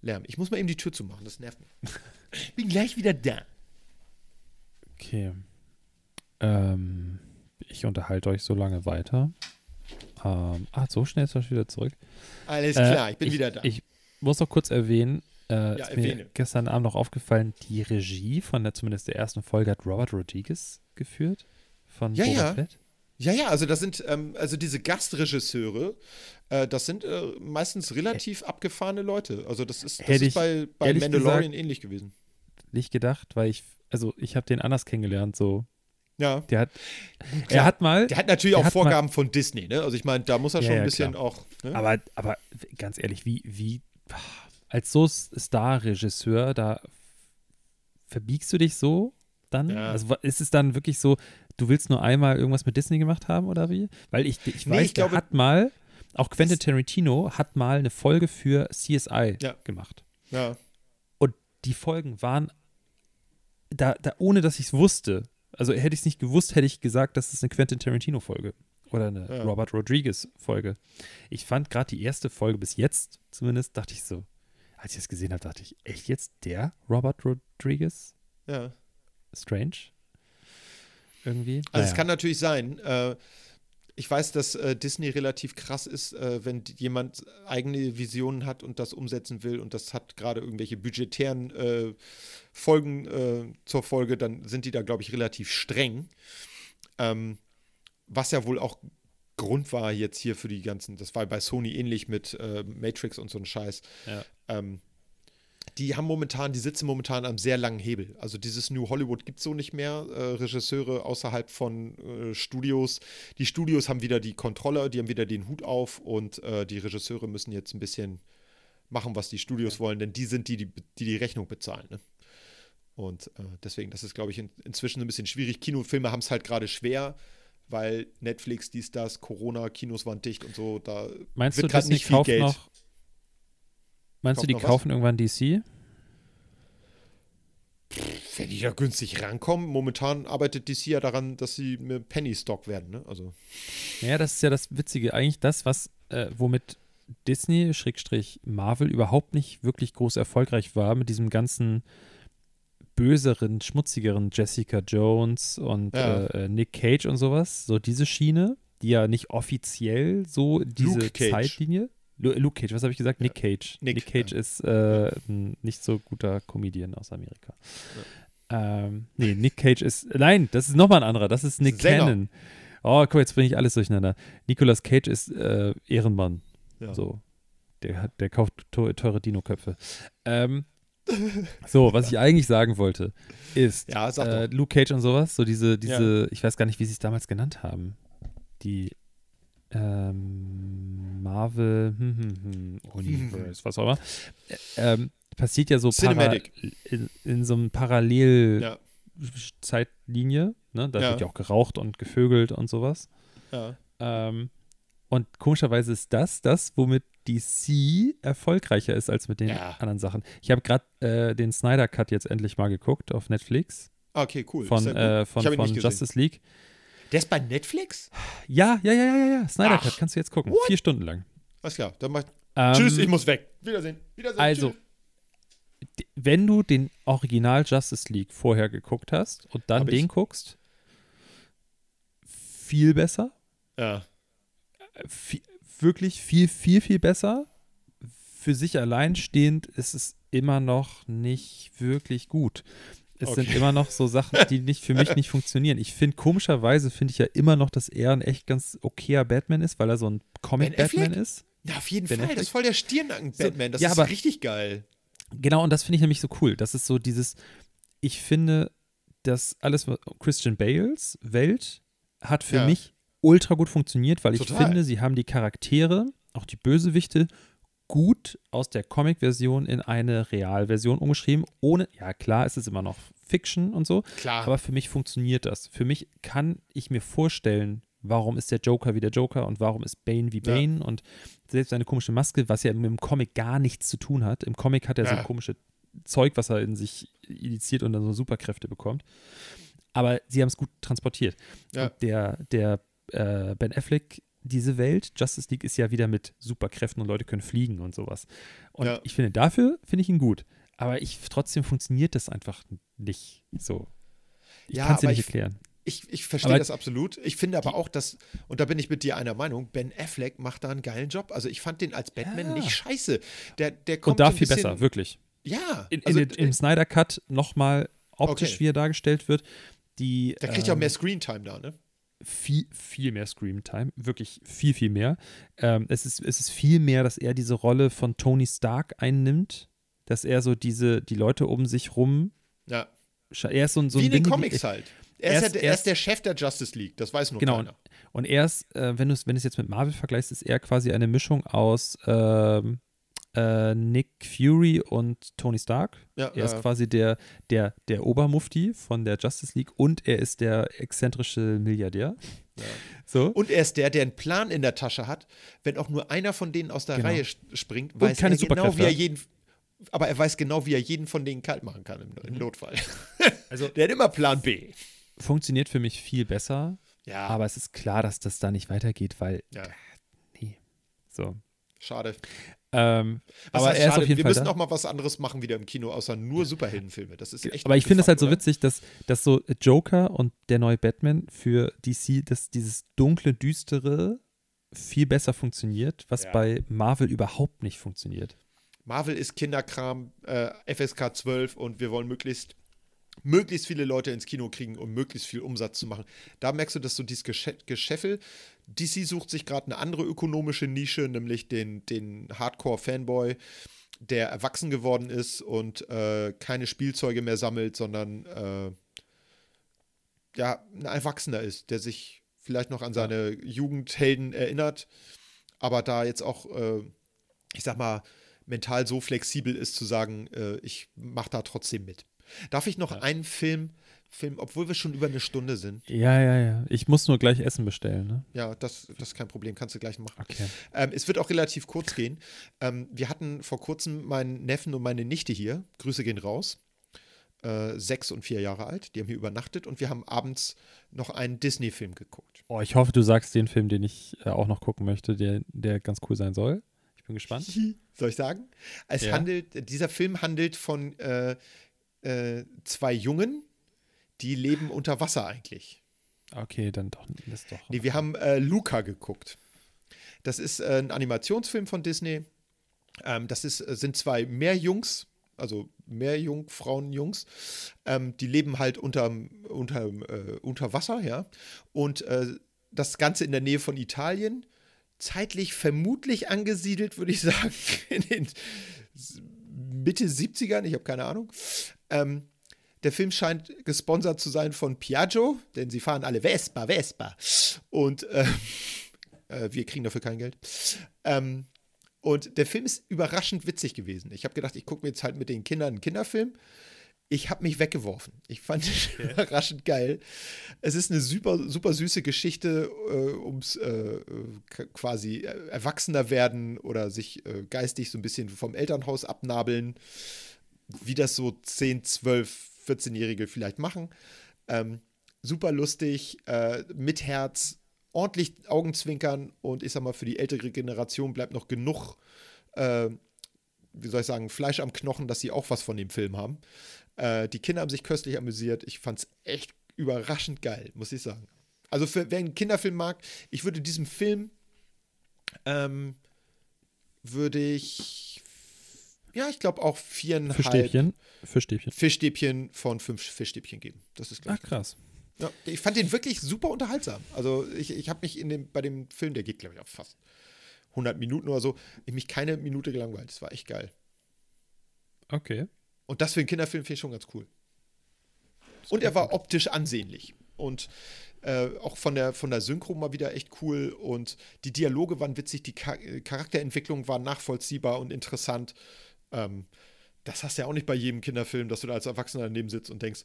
Lärm. Ich muss mal eben die Tür zumachen, das nervt mich. Bin gleich wieder da. Okay. Ähm, ich unterhalte euch so lange weiter. Ähm, ah, so schnell ist er schon wieder zurück. Alles Äh, klar, ich bin wieder da. Ich muss noch kurz erwähnen, äh, Ja, ist mir gestern Abend noch aufgefallen, die Regie von der zumindest der ersten Folge hat Robert Rodriguez geführt. Von Ja, Boba ja. Fett. Ja, ja, also das sind, ähm, also diese Gastregisseure, äh, das sind äh, meistens relativ abgefahrene Leute. Also das ist, das Hätte ist bei, bei Mandalorian ähnlich gewesen. Nicht gedacht, weil ich, also ich habe den anders kennengelernt, so. Ja. Der hat, Klar. er hat mal, Der hat natürlich Der auch hat mal- Vorgaben von Disney, ne? Also ich meine, da muss er Ja, schon ja, ein bisschen klar. auch. Ne? aber, aber ganz ehrlich, wie, wie, als so Star-Regisseur, da verbiegst du dich so dann? Ja. Also ist es dann wirklich so, du willst nur einmal irgendwas mit Disney gemacht haben oder wie? Weil ich, ich Nee, weiß, ich glaube- hat mal, auch Quentin Tarantino hat mal eine Folge für CSI Ja. gemacht. ja. Und die Folgen waren da, da ohne dass ich es wusste. Also hätte ich es nicht gewusst, hätte ich gesagt, das ist eine Quentin Tarantino-Folge. Oder eine Ja. Robert Rodriguez-Folge. Ich fand gerade die erste Folge bis jetzt, zumindest, dachte ich so, als ich es gesehen habe, dachte ich, echt jetzt der Robert Rodriguez? ja. Strange? Irgendwie? Also es Naja. kann natürlich sein. Äh, ich weiß, dass äh, Disney relativ krass ist, äh, wenn jemand eigene Visionen hat und das umsetzen will und das hat gerade irgendwelche budgetären äh, Folgen äh, zur Folge, dann sind die da, glaube ich, relativ streng. Ähm, was ja wohl auch Grund war jetzt hier für die ganzen, das war bei Sony ähnlich mit äh, Matrix und so ein Scheiß. Ja. Ähm, die haben momentan, die sitzen momentan am sehr langen Hebel. Also dieses New Hollywood gibt es so nicht mehr. Äh, Regisseure außerhalb von äh, Studios. Die Studios haben wieder die Kontrolle, die haben wieder den Hut auf und äh, die Regisseure müssen jetzt ein bisschen machen, was die Studios wollen, denn die sind die, die die, die Rechnung bezahlen. Ne? Und äh, deswegen, das ist, glaube ich, in, inzwischen ein bisschen schwierig. Kinofilme haben es halt gerade schwer, weil Netflix, dies, das, Corona, Kinos waren dicht und so. Da Meinst wird Disney nicht viel Geld. noch. Meinst du, die noch was? kaufen irgendwann DC? Wenn die da günstig rankommen, momentan arbeitet DC ja daran, dass sie mit Penny Stock werden, ne? Also, Ja, das ist ja das Witzige. Eigentlich das, was, äh, womit Disney, Schrägstrich Marvel, überhaupt nicht wirklich groß erfolgreich war mit diesem ganzen böseren, schmutzigeren Jessica Jones und Ja. äh, Nick Cage und sowas. So diese Schiene, die ja nicht offiziell so diese. Zeitlinie. Lu Luke Cage, was habe ich gesagt? Nick Cage. Nick, Nick, Cage ja. ist äh, ein nicht so guter Comedian aus Amerika. Ähm, nee, Nick Cage ist. Nein, das ist nochmal ein anderer. Das ist Nick Sänger. Cannon. Oh, guck, jetzt bringe ich alles durcheinander. Nicolas Cage ist äh, Ehrenmann. Ja. So. Der, der kauft te- teure Dino-Köpfe. Ähm, so, was ich eigentlich sagen wollte, ist Ja, äh. Luke Cage und sowas, so diese, diese, ich weiß gar nicht, wie sie es damals genannt haben. Die ähm, Marvel hm, hm, hm, Universe, was auch immer. Ähm, passiert ja so Cinematic. in, in so einem Parallel Ja. Zeitlinie, ne? Da Ja. wird ja auch geraucht und gevögelt und sowas. Ja. Ähm, und komischerweise ist das das, womit DC erfolgreicher ist als mit den Ja. anderen Sachen. Ich habe gerade äh, den Snyder Cut jetzt endlich mal geguckt auf Netflix Ah, Okay, cool. von, äh, von, von. Justice League. Der ist bei Netflix? Ja, ja, ja, ja, ja. Snyder Ach. Cut, kannst du jetzt gucken. What? Vier Stunden lang. Alles klar. Dann mach, Ähm, Tschüss, ich muss weg. Wiedersehen. Wiedersehen. Also, Tschüss. wenn du den Original Justice League vorher geguckt hast und dann Hab ich. den guckst, viel besser. Ja. Viel, wirklich viel, viel, viel besser. Für sich allein stehend ist es immer noch nicht wirklich gut. Es sind Okay. immer noch so Sachen, die nicht für mich nicht funktionieren. Ich finde, komischerweise finde ich ja immer noch, dass er ein echt ganz okayer Batman ist, weil er so ein Comic-Batman Affleck? ist. Ja, auf jeden Ben Fall. Das Affleck. ist voll der Stirnacken-Batman. Das ja, ist aber- richtig geil. Genau, und das finde ich nämlich so cool. Das ist so dieses, ich finde, dass alles, was Christian Bales Welt hat für Ja. mich ultra gut funktioniert, weil ich Total. finde, sie haben die Charaktere, auch die Bösewichte, gut aus der Comic-Version in eine Realversion umgeschrieben, ohne, ja klar, es ist immer noch Fiction und so, Klar. aber für mich funktioniert das. Für mich kann ich mir vorstellen, warum ist der Joker wie der Joker und warum ist Bane wie Ja. Bane und selbst seine komische Maske, was ja mit dem Comic gar nichts zu tun hat. Im Comic hat er so Ja. komische Zeug, was er in sich initiiert und dann so Superkräfte bekommt. Aber sie haben es gut transportiert. Ja. Der, der äh, Ben Affleck, diese Welt, Justice League ist ja wieder mit Superkräften und Leute können fliegen und sowas. Und Ja. ich finde, dafür finde ich ihn gut. Aber ich, trotzdem funktioniert das einfach nicht so. Ich Ja, kann es nicht ich- erklären. Ich, ich verstehe Aber das absolut. Ich finde aber auch, dass, und da bin ich mit dir einer Meinung, Ben Affleck macht da einen geilen Job. Also ich fand den als Batman Ja. nicht scheiße. Der, der kommt Und da so viel besser, wirklich. Ja. In, in also, den, Im Snyder Cut nochmal optisch, Okay. wie er dargestellt wird. Die, der kriegt ja auch ähm, mehr Screentime da, ne? Viel, viel mehr Scream-Time. Wirklich viel, viel mehr. Ähm, es, ist, es ist viel mehr, dass er diese Rolle von Tony Stark einnimmt. Dass er so diese, die Leute um sich rum. Ja. Er ist so, ein- so Wie in den Comics halt. Er ist, er der, er er ist- der Chef der Justice League, das weiß nur Genau. keiner. Und er ist, äh, wenn du es wenn jetzt mit Marvel vergleichst, ist er quasi eine Mischung aus ähm, äh, Nick Fury und Tony Stark. Ja, Er ist ja. quasi der, der, der Obermufti von der Justice League und er ist der exzentrische Milliardär. Ja. So. Und er ist der, der einen Plan in der Tasche hat. Wenn auch nur einer von denen aus der Genau. Reihe springt, weiß er genau, wie er jeden. Aber er weiß genau, wie er jeden von denen kalt machen kann im, im Notfall. Also- der hat immer Plan B. Funktioniert für mich viel besser, Ja, aber es ist klar, dass das da nicht weitergeht, weil, ja, nee. So. schade. Ähm, aber heißt er ist schade? auf jeden Wir Fall müssen da. auch mal was anderes machen wieder im Kino, außer nur Superheldenfilme. Das ist echt Aber ich finde es halt so abgefuckt, witzig, dass, dass so Joker und der neue Batman für DC, dass dieses dunkle, düstere viel besser funktioniert, was Ja. bei Marvel überhaupt nicht funktioniert. oder? Marvel ist Kinderkram, äh, FSK 12 und wir wollen möglichst möglichst viele Leute ins Kino kriegen, um möglichst viel Umsatz zu machen. Da merkst du, dass so dieses Gesche Geschäffel, DC sucht sich gerade eine andere ökonomische Nische, nämlich den, den Hardcore-Fanboy, der erwachsen geworden ist und äh, keine Spielzeuge mehr sammelt, sondern äh, ja, ein Erwachsener ist, der sich vielleicht noch an seine Jugendhelden erinnert, aber da jetzt auch, äh, ich sag mal, mental so flexibel ist zu sagen, äh, ich mach da trotzdem mit. Darf ich noch einen Film, Film, obwohl wir schon über eine Stunde sind? Ja, ja, ja. Ich muss nur gleich Essen bestellen, ne? Ja, das, das ist kein Problem, kannst du gleich machen. Okay. Ähm, es wird auch relativ kurz gehen. Ähm, wir hatten vor kurzem meinen Neffen und meine Nichte hier. Grüße gehen raus. Äh, sechs und vier Jahre alt. Die haben hier übernachtet und wir haben abends noch einen Disney-Film geguckt. Oh, ich hoffe, du sagst den Film, den ich äh, auch noch gucken möchte, der, der ganz cool sein soll. Ich bin gespannt. Soll ich sagen? Es Ja. handelt, dieser Film handelt von äh, äh, zwei Jungen, die leben unter Wasser eigentlich. Okay, dann doch. Das doch. Nee, wir haben äh, Luca geguckt. Das ist äh, ein Animationsfilm von Disney. Ähm, das ist, äh, sind zwei Meerjungs, also Meerjungfrauen, Jungs. Ähm, die leben halt unterm, unterm, äh, unter Wasser, ja. Und äh, das Ganze in der Nähe von Italien. Zeitlich vermutlich angesiedelt, würde ich sagen, in den Mitte 70ern, ich habe keine Ahnung. Ähm, der Film scheint gesponsert zu sein von Piaggio, denn sie fahren alle Vespa, Vespa. Und äh, äh, wir kriegen dafür kein Geld. Ähm, und der Film ist überraschend witzig gewesen. Ich habe gedacht, ich gucke mir jetzt halt mit den Kindern einen Kinderfilm. Ich habe mich weggeworfen. Ich fand es überraschend geil. Es ist eine super, super süße Geschichte äh, ums äh, äh, quasi äh, Erwachsener werden oder sich äh, geistig so ein bisschen vom Elternhaus abnabeln, wie das so 10, 12, 14-Jährige vielleicht machen. Ähm, super lustig, äh, mit Herz, ordentlich Augenzwinkern und ich sag mal, für die ältere Generation bleibt noch genug, äh, wie soll ich sagen, Fleisch am Knochen, dass sie auch was von dem Film haben. Äh, die Kinder haben sich köstlich amüsiert. Ich fand's echt überraschend geil, muss ich sagen. Also, für, wer einen Kinderfilm mag, ich würde diesem Film, ähm, würde ich, ja, ich glaube auch viereinhalb Fischstäbchen. Fischstäbchen. Fischstäbchen von fünf Fischstäbchen geben. Das ist Ach, gleich. krass. Ja, ich fand den wirklich super unterhaltsam. Also ich, ich habe mich in dem, bei dem Film, der geht glaube ich auf fast 100 Minuten oder so, ich mich keine Minute gelangweilt. Das war echt geil. Okay. Und das für einen Kinderfilm finde ich schon ganz cool. Und er war optisch ansehnlich. Und äh, auch von der, von der Synchro mal wieder echt cool. Und die Dialoge waren witzig, die Char Charakterentwicklung war nachvollziehbar und interessant. Ähm, das hast du ja auch nicht bei jedem Kinderfilm, dass du da als Erwachsener daneben sitzt und denkst,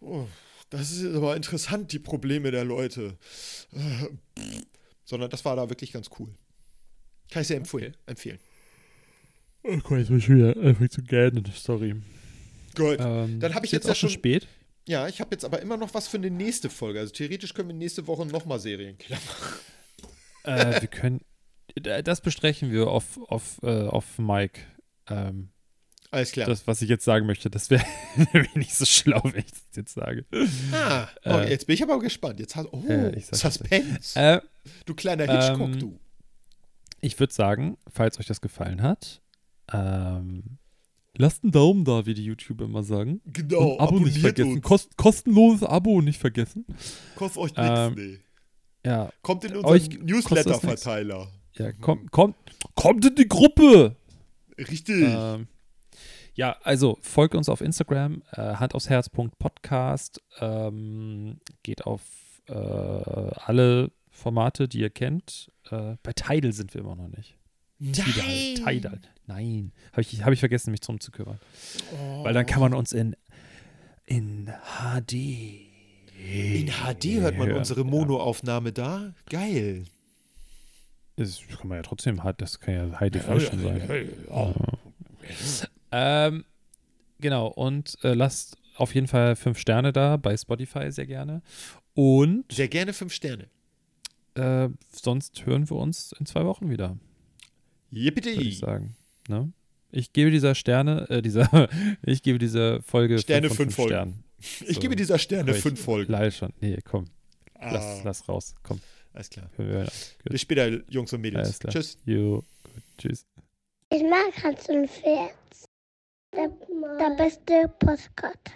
oh, das ist aber interessant, die Probleme der Leute. Sondern das war da wirklich ganz cool. Kann ich sehr empfehlen. empfehlen. Oh Gott, jetzt bin ich wieder einfach zu gähnen. Sorry. Gut. Ähm, Dann hab ich ist jetzt ja auch schon schon- spät. Ja, ich habe jetzt aber immer noch was für eine nächste Folge. Also theoretisch können wir nächste Woche nochmal Serienkiller machen. äh, wir können. Das besprechen wir auf, auf, äh, auf Mike. Ähm, Alles klar. Das, was ich jetzt sagen möchte, das wäre nicht so schlau, wenn ich das jetzt sage. ah, oh, äh, jetzt bin ich aber gespannt. Jetzt hast oh, Äh, Suspense. Äh, du kleiner Hitchcock, ähm, du. ich würde sagen, falls euch das gefallen hat, ähm, lasst einen Daumen da, wie die YouTuber immer sagen. Genau, Und Abo nicht vergessen. Kost, kostenloses Abo nicht vergessen. Kostet euch Ähm, nichts, nee. Ja, Kommt in euch unseren. Newsletter-Verteiler. ja kommt, kommt, kommt in die Gruppe. Richtig. Ähm, ja, also folgt uns auf Instagram, äh, Hand aufs Herz Podcast. Ähm, geht auf äh, alle Formate, die ihr kennt. Äh, bei Tidal sind wir immer noch nicht. Tidal. Tidal. Nein. Habe ich, hab ich vergessen, mich drum zu kümmern. Oh. Weil dann kann man uns in, in HD. In HD hört man hören. unsere Monoaufnahme da. Geil. Das kann man ja trotzdem, das kann ja High Definition sein. Ähm, genau, und äh, lasst auf jeden Fall fünf Sterne da bei Spotify sehr gerne. Und Sehr gerne fünf Sterne. äh, sonst hören wir uns in zwei Wochen wieder, würde Yippity. ich sagen. Ne? Ich gebe dieser Sterne, äh, dieser, ich gebe dieser Folge Sterne fünf fünf Folgen. Sternen. Ich So. gebe dieser Sterne ich- fünf Folgen. Leider schon. Nee, komm, Ah, lass, lass raus. Komm, Alles klar. hören wir auf. Bis später, Jungs und Mädels. Alles klar. Tschüss. Jo, gut, tschüss. Ich mag Hans und Pferd. Der, der beste Postkarte.